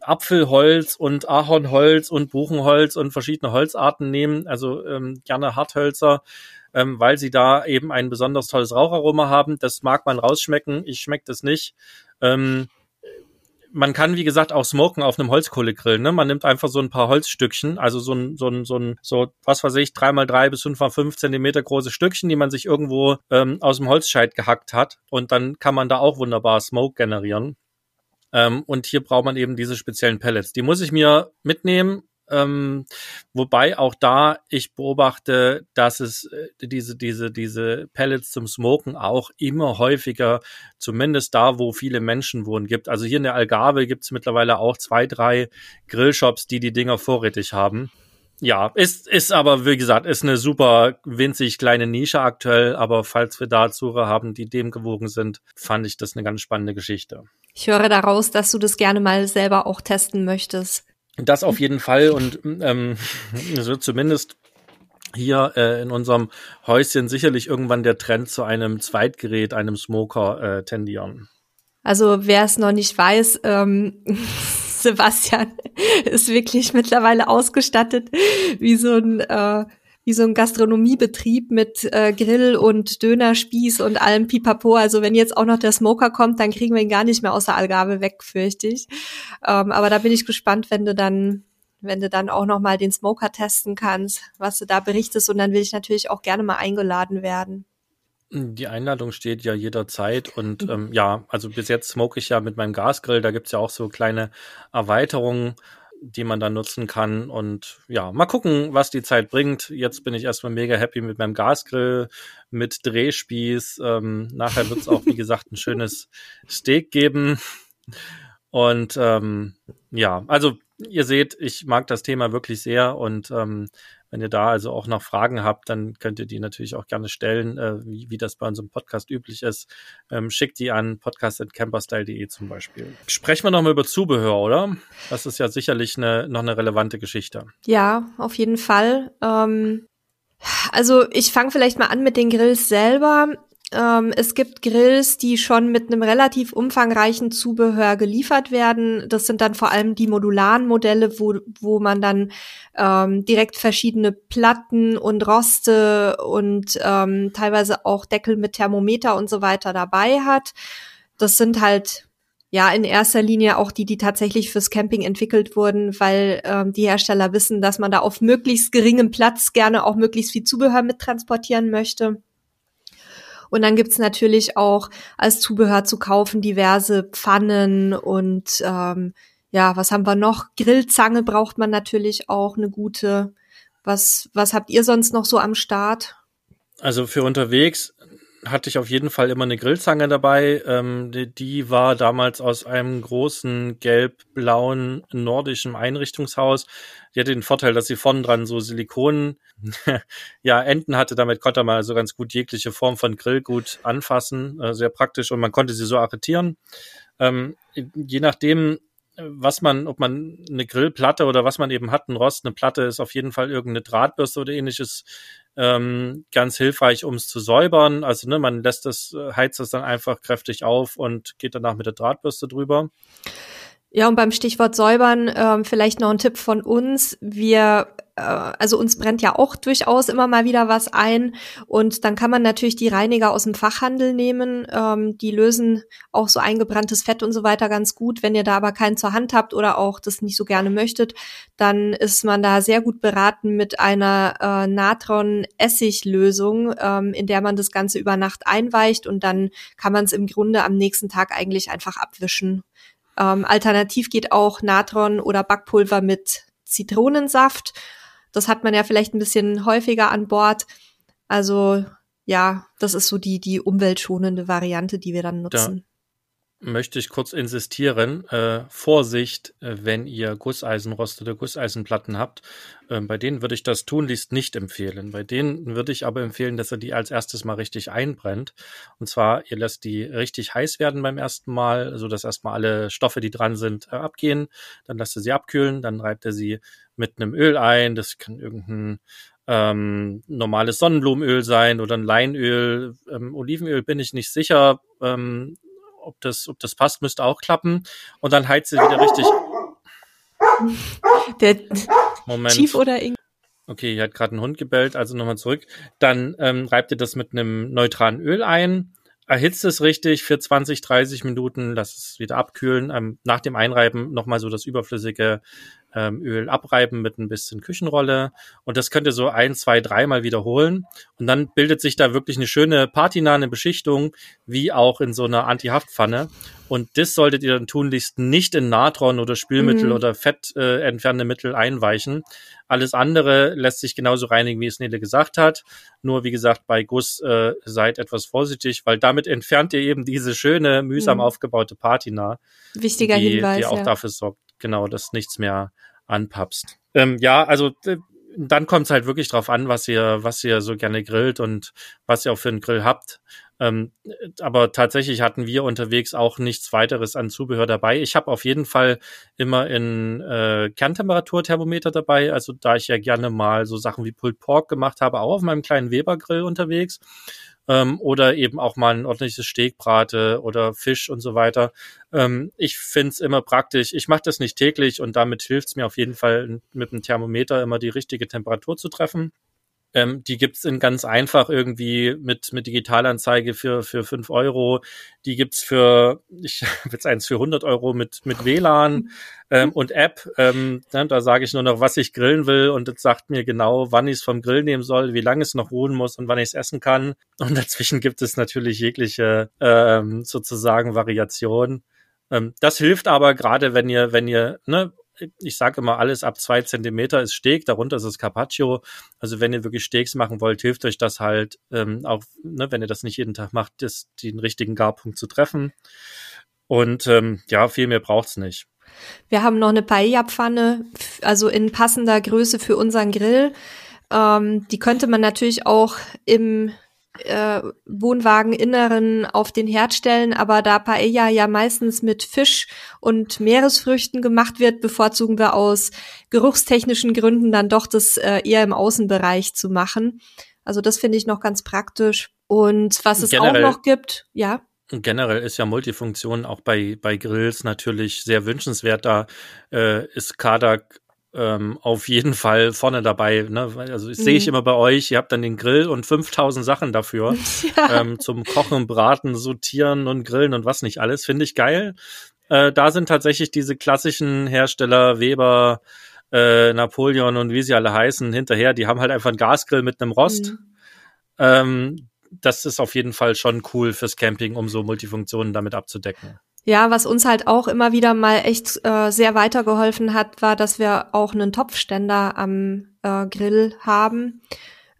Apfelholz und Ahornholz und Buchenholz und verschiedene Holzarten nehmen, also ähm, gerne Harthölzer, ähm, weil sie da eben ein besonders tolles Raucharoma haben. Das mag man rausschmecken, ich schmecke das nicht. Ähm, man kann, wie gesagt, auch smoken auf einem Holzkohlegrill. Ne? Man nimmt einfach so ein paar Holzstückchen, also so ein, so ein, so ein, so, was weiß ich, drei mal drei bis fünf mal fünf Zentimeter große Stückchen, die man sich irgendwo ähm, aus dem Holzscheit gehackt hat. Und dann kann man da auch wunderbar Smoke generieren. Ähm, und hier braucht man eben diese speziellen Pellets. Die muss ich mir mitnehmen ähm, wobei auch da ich beobachte, dass es äh, diese, diese, diese Pellets zum Smoken auch immer häufiger, zumindest da, wo viele Menschen wohnen, gibt. Also hier in der Algarve gibt es mittlerweile auch zwei, drei Grillshops, die die Dinger vorrätig haben. Ja, ist, ist aber, wie gesagt, ist eine super winzig kleine Nische aktuell, aber falls wir da Zuhörer haben, die dem gewogen sind, fand ich das eine ganz spannende Geschichte. Ich höre daraus, dass du das gerne mal selber auch testen möchtest. Das auf jeden Fall und ähm, es wird zumindest hier äh, in unserem Häuschen sicherlich irgendwann der Trend zu einem Zweitgerät, einem Smoker äh, tendieren. Also wer es noch nicht weiß, ähm, Sebastian ist wirklich mittlerweile ausgestattet wie so ein äh, wie so ein Gastronomiebetrieb mit äh, Grill und Dönerspieß und allem Pipapo. Also wenn jetzt auch noch der Smoker kommt, dann kriegen wir ihn gar nicht mehr aus der Algarve weg, fürchte ich. Ähm, aber da bin ich gespannt, wenn du dann wenn du dann auch noch mal den Smoker testen kannst, was du da berichtest und dann will ich natürlich auch gerne mal eingeladen werden. Die Einladung steht ja jederzeit und ähm, ja, also bis jetzt smoke ich ja mit meinem Gasgrill, da gibt's ja auch so kleine Erweiterungen die man dann nutzen kann. Und ja, mal gucken, was die Zeit bringt. Jetzt bin ich erstmal mega happy mit meinem Gasgrill, mit Drehspieß. Ähm, nachher wird es auch, wie gesagt, ein schönes Steak geben. Und ähm, ja, also ihr seht, ich mag das Thema wirklich sehr und ähm, wenn ihr da also auch noch Fragen habt, dann könnt ihr die natürlich auch gerne stellen, äh, wie, wie das bei unserem Podcast üblich ist. Ähm, schickt die an podcast.camperstyle.de zum Beispiel. Sprechen wir nochmal über Zubehör, oder? Das ist ja sicherlich eine, noch eine relevante Geschichte. Ja, auf jeden Fall. Ähm Also ich fange vielleicht mal an mit den Grills selber. Ähm, es gibt Grills, die schon mit einem relativ umfangreichen Zubehör geliefert werden. Das sind dann vor allem die modularen Modelle, wo, wo man dann ähm, direkt verschiedene Platten und Roste und ähm, teilweise auch Deckel mit Thermometer und so weiter dabei hat. Das sind halt ja in erster Linie auch die, die tatsächlich fürs Camping entwickelt wurden, weil ähm, die Hersteller wissen, dass man da auf möglichst geringem Platz gerne auch möglichst viel Zubehör mittransportieren möchte. Und dann gibt's natürlich auch als Zubehör zu kaufen diverse Pfannen und ähm, ja, was haben wir noch? Grillzange braucht man natürlich auch eine gute. Was, was habt ihr sonst noch so am Start? Also für unterwegs hatte ich auf jeden Fall immer eine Grillzange dabei. Ähm, die, die, war damals aus einem großen gelb-blauen nordischen Einrichtungshaus. Die hatte den Vorteil, dass sie vorn dran so Silikon, ja, Enden hatte. Damit konnte man also ganz gut jegliche Form von Grill gut anfassen. Äh, sehr praktisch und man konnte sie so arretieren. Ähm, je nachdem, was man, ob man eine Grillplatte oder was man eben hat, ein Rost, eine Platte ist auf jeden Fall irgendeine Drahtbürste oder ähnliches ähm, ganz hilfreich, um es zu säubern. Also ne, man lässt das, äh, heizt das dann einfach kräftig auf und geht danach mit der Drahtbürste drüber. Ja, und beim Stichwort säubern ähm, vielleicht noch ein Tipp von uns. Wir also uns brennt ja auch durchaus immer mal wieder was ein und dann kann man natürlich die Reiniger aus dem Fachhandel nehmen. Ähm, die lösen auch so eingebranntes Fett und so weiter ganz gut. Wenn ihr da aber keinen zur Hand habt oder auch das nicht so gerne möchtet, dann ist man da sehr gut beraten mit einer äh, Natron-Essig-Lösung, ähm, in der man das Ganze über Nacht einweicht und dann kann man es im Grunde am nächsten Tag eigentlich einfach abwischen. Ähm, alternativ geht auch Natron oder Backpulver mit Zitronensaft das hat man ja vielleicht ein bisschen häufiger an Bord. Also ja, das ist so die, die umweltschonende Variante, die wir dann nutzen. Möchte ich kurz insistieren. Äh, Vorsicht, äh, wenn ihr Gusseisenrost oder Gusseisenplatten habt. Äh, bei denen würde ich das tunlichst nicht empfehlen. Bei denen würde ich aber empfehlen, dass ihr die als erstes mal richtig einbrennt. Und zwar, ihr lasst die richtig heiß werden beim ersten Mal, so dass erstmal alle Stoffe, die dran sind, äh, abgehen. Dann lasst ihr sie abkühlen, dann reibt ihr sie mit einem Öl ein. Das kann irgendein ähm, normales Sonnenblumenöl sein oder ein Leinöl. Ähm, Olivenöl bin ich nicht sicher, ähm, ob das, ob das passt, müsste auch klappen. Und dann heizt ihr wieder richtig. Der Moment. Chief oder Ing Okay, hier hat gerade ein Hund gebellt, also nochmal zurück. Dann ähm, reibt ihr das mit einem neutralen Öl ein, erhitzt es richtig für 20, 30 Minuten, lasst es wieder abkühlen. Ähm, nach dem Einreiben nochmal so das überflüssige ähm, Öl abreiben mit ein bisschen Küchenrolle. Und das könnt ihr so ein, zwei, dreimal wiederholen. Und dann bildet sich da wirklich eine schöne patinahe Beschichtung, wie auch in so einer Anti-Haftpfanne. Und das solltet ihr dann tunlichst nicht in Natron oder Spülmittel mhm. oder fettentfernende äh, Mittel einweichen. Alles andere lässt sich genauso reinigen, wie es Nele gesagt hat. Nur wie gesagt, bei Guss äh, seid etwas vorsichtig, weil damit entfernt ihr eben diese schöne, mühsam mhm. aufgebaute Patina. Wichtiger die, Hinweis. Die auch ja. dafür sorgt, genau, dass nichts mehr anpapst. Ähm, ja, also dann kommt es halt wirklich drauf an, was ihr, was ihr so gerne grillt und was ihr auch für einen Grill habt. Ähm, aber tatsächlich hatten wir unterwegs auch nichts weiteres an Zubehör dabei. Ich habe auf jeden Fall immer in äh, Kerntemperaturthermometer dabei. Also da ich ja gerne mal so Sachen wie Pulled Pork gemacht habe, auch auf meinem kleinen Weber-Grill unterwegs ähm, oder eben auch mal ein ordentliches Steakbrate oder Fisch und so weiter. Ähm, ich find's immer praktisch. Ich mache das nicht täglich und damit hilft's mir auf jeden Fall mit dem Thermometer immer die richtige Temperatur zu treffen. Ähm, die gibt's in ganz einfach irgendwie mit, mit Digitalanzeige für, für fünf Euro. Die gibt's für, ich habe jetzt eins für 100 Euro mit, mit WLAN ähm, und App. Ähm, ne, da sage ich nur noch, was ich grillen will und es sagt mir genau, wann ich es vom Grill nehmen soll, wie lange es noch ruhen muss und wann ich es essen kann. Und dazwischen gibt es natürlich jegliche ähm, sozusagen Variation. Ähm, das hilft aber gerade, wenn ihr, wenn ihr ne, ich sage immer, alles ab zwei Zentimeter ist Steg, darunter ist es Carpaccio. Also wenn ihr wirklich Steaks machen wollt, hilft euch das halt, ähm, auch ne, wenn ihr das nicht jeden Tag macht, das, den richtigen Garpunkt zu treffen. Und ähm, ja, viel mehr braucht's nicht. Wir haben noch eine Paella-Pfanne, also in passender Größe für unseren Grill. Ähm, die könnte man natürlich auch im äh, Wohnwageninneren auf den Herd stellen, aber da Paella ja meistens mit Fisch und Meeresfrüchten gemacht wird, bevorzugen wir aus geruchstechnischen Gründen dann doch das äh, eher im Außenbereich zu machen. Also das finde ich noch ganz praktisch. Und was es Generell. auch noch gibt, ja. Generell ist ja Multifunktion auch bei, bei Grills natürlich sehr wünschenswert. Da äh, ist Kadak ähm, auf jeden Fall vorne dabei. Ne? Also das mhm. sehe ich immer bei euch. Ihr habt dann den Grill und 5000 Sachen dafür ja. ähm, zum Kochen, Braten, Sortieren und Grillen und was nicht alles. Finde ich geil. Äh, da sind tatsächlich diese klassischen Hersteller Weber, äh, Napoleon und wie sie alle heißen hinterher. Die haben halt einfach einen Gasgrill mit einem Rost. Mhm. Ähm, das ist auf jeden Fall schon cool fürs Camping, um so Multifunktionen damit abzudecken. Ja, was uns halt auch immer wieder mal echt äh, sehr weitergeholfen hat, war, dass wir auch einen Topfständer am äh, Grill haben.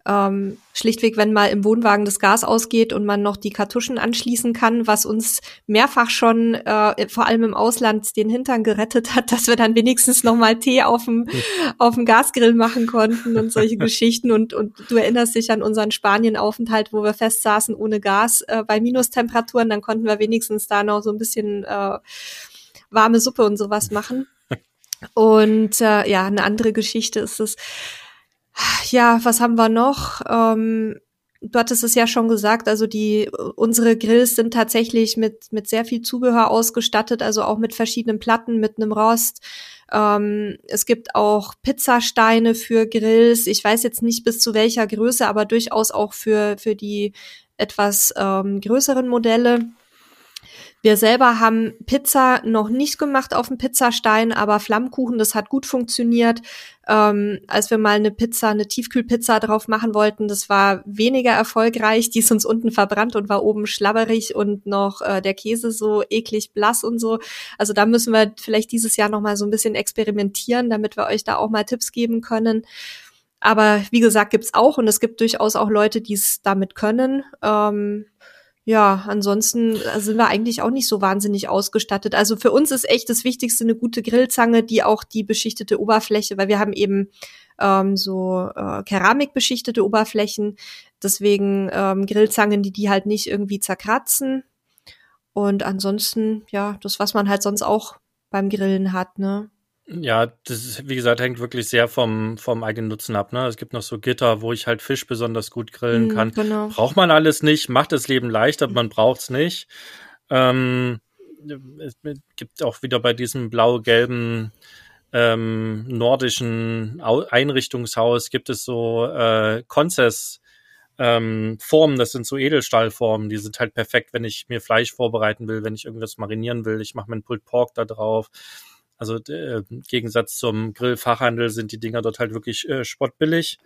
Ähm, schlichtweg, wenn mal im Wohnwagen das Gas ausgeht und man noch die Kartuschen anschließen kann, was uns mehrfach schon, äh, vor allem im Ausland, den Hintern gerettet hat, dass wir dann wenigstens noch mal Tee auf dem, auf dem Gasgrill machen konnten und solche Geschichten. Und, und du erinnerst dich an unseren Spanien-Aufenthalt, wo wir festsaßen ohne Gas äh, bei Minustemperaturen, dann konnten wir wenigstens da noch so ein bisschen äh, warme Suppe und sowas machen. Und äh, ja, eine andere Geschichte ist es, ja, was haben wir noch? Ähm, du hattest es ja schon gesagt, also die unsere Grills sind tatsächlich mit mit sehr viel Zubehör ausgestattet, also auch mit verschiedenen Platten, mit einem Rost. Ähm, es gibt auch Pizzasteine für Grills. Ich weiß jetzt nicht bis zu welcher Größe, aber durchaus auch für für die etwas ähm, größeren Modelle. Wir selber haben Pizza noch nicht gemacht auf dem Pizzastein, aber Flammkuchen, das hat gut funktioniert. Ähm, als wir mal eine Pizza, eine Tiefkühlpizza drauf machen wollten, das war weniger erfolgreich. Die ist uns unten verbrannt und war oben schlabberig und noch äh, der Käse so eklig blass und so. Also da müssen wir vielleicht dieses Jahr noch mal so ein bisschen experimentieren, damit wir euch da auch mal Tipps geben können. Aber wie gesagt, gibt's auch und es gibt durchaus auch Leute, die es damit können. Ähm, ja, ansonsten äh, sind wir eigentlich auch nicht so wahnsinnig ausgestattet. Also für uns ist echt das Wichtigste eine gute Grillzange, die auch die beschichtete Oberfläche, weil wir haben eben ähm, so äh, keramikbeschichtete Oberflächen, deswegen ähm, Grillzangen, die die halt nicht irgendwie zerkratzen. Und ansonsten, ja, das, was man halt sonst auch beim Grillen hat, ne? Ja, das ist, wie gesagt, hängt wirklich sehr vom, vom eigenen Nutzen ab. Ne? Es gibt noch so Gitter, wo ich halt Fisch besonders gut grillen mm, kann. Genau. Braucht man alles nicht, macht das Leben leichter, man braucht's nicht. Ähm, es gibt auch wieder bei diesem blau-gelben ähm, nordischen Einrichtungshaus gibt es so äh, Conces ähm, Formen, das sind so Edelstahlformen, die sind halt perfekt, wenn ich mir Fleisch vorbereiten will, wenn ich irgendwas marinieren will. Ich mache meinen Pulled Pork da drauf. Also äh, im Gegensatz zum Grillfachhandel sind die Dinger dort halt wirklich äh, spottbillig.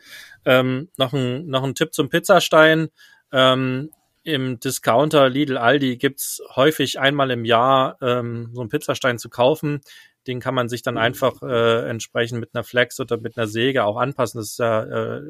Ähm, noch, ein, noch ein Tipp zum Pizzastein. Ähm, Im Discounter Lidl Aldi gibt's häufig einmal im Jahr ähm, so einen Pizzastein zu kaufen. Den kann man sich dann einfach äh, entsprechend mit einer Flex oder mit einer Säge auch anpassen. Das ist ja, äh,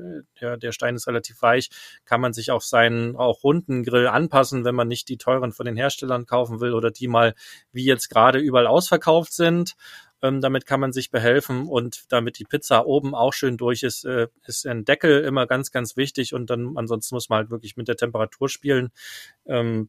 der, der Stein ist relativ weich. Kann man sich auf seinen auch runden Grill anpassen, wenn man nicht die teuren von den Herstellern kaufen will oder die mal wie jetzt gerade überall ausverkauft sind. Ähm, damit kann man sich behelfen und damit die Pizza oben auch schön durch ist, äh, ist ein Deckel immer ganz, ganz wichtig und dann ansonsten muss man halt wirklich mit der Temperatur spielen. Ähm,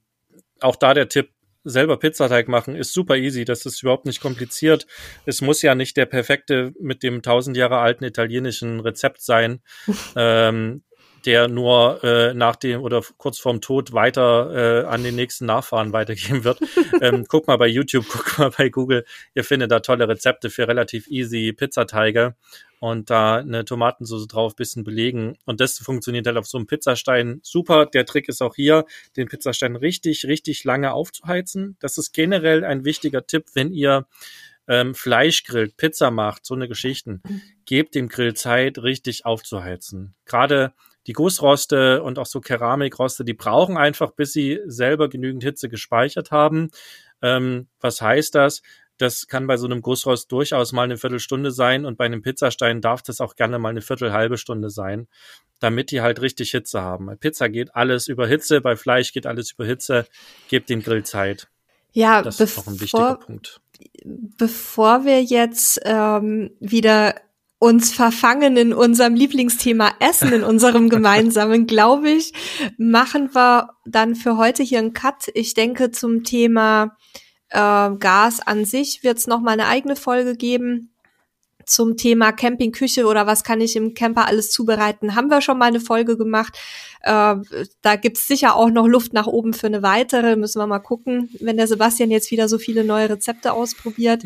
auch da der Tipp, selber Pizzateig machen ist super easy. Das ist überhaupt nicht kompliziert. Es muss ja nicht der perfekte mit dem tausend Jahre alten italienischen Rezept sein. ähm, der nur äh, nach dem oder kurz vorm Tod weiter äh, an den nächsten Nachfahren weitergeben wird. ähm, guck mal bei YouTube, guck mal bei Google. Ihr findet da tolle Rezepte für relativ easy Pizzateige und da eine Tomatensauce drauf, bisschen belegen. Und das funktioniert halt auf so einem Pizzastein super. Der Trick ist auch hier, den Pizzastein richtig, richtig lange aufzuheizen. Das ist generell ein wichtiger Tipp, wenn ihr ähm, Fleisch grillt, Pizza macht, so eine Geschichten. Gebt dem Grill Zeit, richtig aufzuheizen. Gerade die Gussroste und auch so Keramikroste, die brauchen einfach, bis sie selber genügend Hitze gespeichert haben. Ähm, was heißt das? Das kann bei so einem Gussrost durchaus mal eine Viertelstunde sein und bei einem Pizzastein darf das auch gerne mal eine Viertel, halbe Stunde sein, damit die halt richtig Hitze haben. Bei Pizza geht alles über Hitze, bei Fleisch geht alles über Hitze. Gebt dem Grill Zeit. Ja, das ist auch ein wichtiger Punkt. Bevor wir jetzt ähm, wieder uns verfangen in unserem Lieblingsthema Essen, in unserem gemeinsamen, glaube ich, machen wir dann für heute hier einen Cut. Ich denke, zum Thema äh, Gas an sich wird es nochmal eine eigene Folge geben. Zum Thema Campingküche oder was kann ich im Camper alles zubereiten, haben wir schon mal eine Folge gemacht. Äh, da gibt's sicher auch noch Luft nach oben für eine weitere. Müssen wir mal gucken, wenn der Sebastian jetzt wieder so viele neue Rezepte ausprobiert.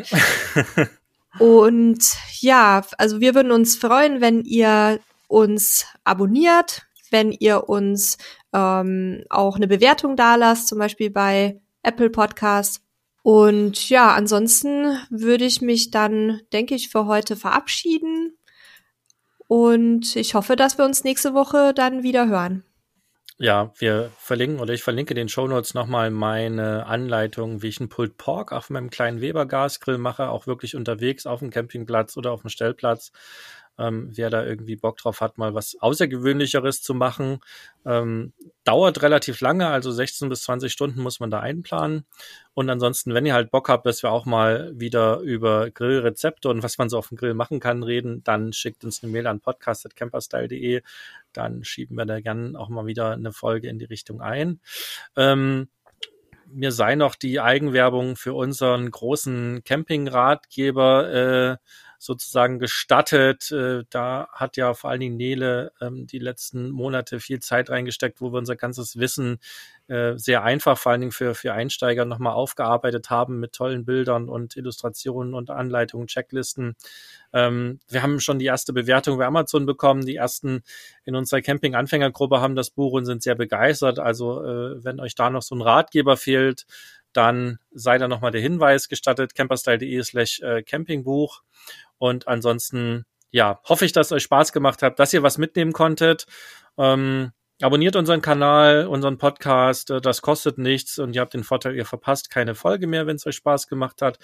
Und ja, also wir würden uns freuen, wenn ihr uns abonniert, wenn ihr uns ähm, auch eine Bewertung da lasst, zum Beispiel bei Apple Podcast. Und ja, ansonsten würde ich mich dann, denke ich, für heute verabschieden. Und ich hoffe, dass wir uns nächste Woche dann wieder hören. Ja, wir verlinken oder ich verlinke den Show Notes nochmal meine Anleitung, wie ich einen Pulled Pork auf meinem kleinen Weber Gasgrill mache, auch wirklich unterwegs auf dem Campingplatz oder auf dem Stellplatz. Ähm, wer da irgendwie Bock drauf hat, mal was Außergewöhnlicheres zu machen. Ähm, dauert relativ lange, also 16 bis 20 Stunden muss man da einplanen. Und ansonsten, wenn ihr halt Bock habt, dass wir auch mal wieder über Grillrezepte und was man so auf dem Grill machen kann reden, dann schickt uns eine Mail an podcast.camperstyle.de. Dann schieben wir da gerne auch mal wieder eine Folge in die Richtung ein. Ähm, mir sei noch die Eigenwerbung für unseren großen Campingratgeber äh, sozusagen gestattet. Äh, da hat ja vor allen Dingen Nele ähm, die letzten Monate viel Zeit reingesteckt, wo wir unser ganzes Wissen äh, sehr einfach, vor allen Dingen für, für Einsteiger nochmal aufgearbeitet haben mit tollen Bildern und Illustrationen und Anleitungen, Checklisten. Ähm, wir haben schon die erste Bewertung bei Amazon bekommen. Die ersten in unserer Camping-Anfängergruppe haben das Buch und sind sehr begeistert. Also äh, wenn euch da noch so ein Ratgeber fehlt, dann sei da nochmal der Hinweis gestattet, camperstyle.de slash äh, Campingbuch. Und ansonsten, ja, hoffe ich, dass es euch Spaß gemacht hat, dass ihr was mitnehmen konntet. Ähm, abonniert unseren Kanal, unseren Podcast. Äh, das kostet nichts und ihr habt den Vorteil, ihr verpasst keine Folge mehr, wenn es euch Spaß gemacht hat.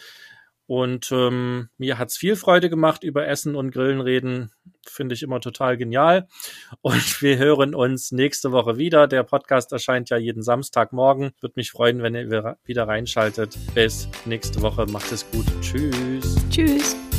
Und ähm, mir hat's viel Freude gemacht, über Essen und Grillen reden. Finde ich immer total genial. Und wir hören uns nächste Woche wieder. Der Podcast erscheint ja jeden Samstagmorgen. Würde mich freuen, wenn ihr wieder reinschaltet. Bis nächste Woche. Macht es gut. Tschüss. Tschüss.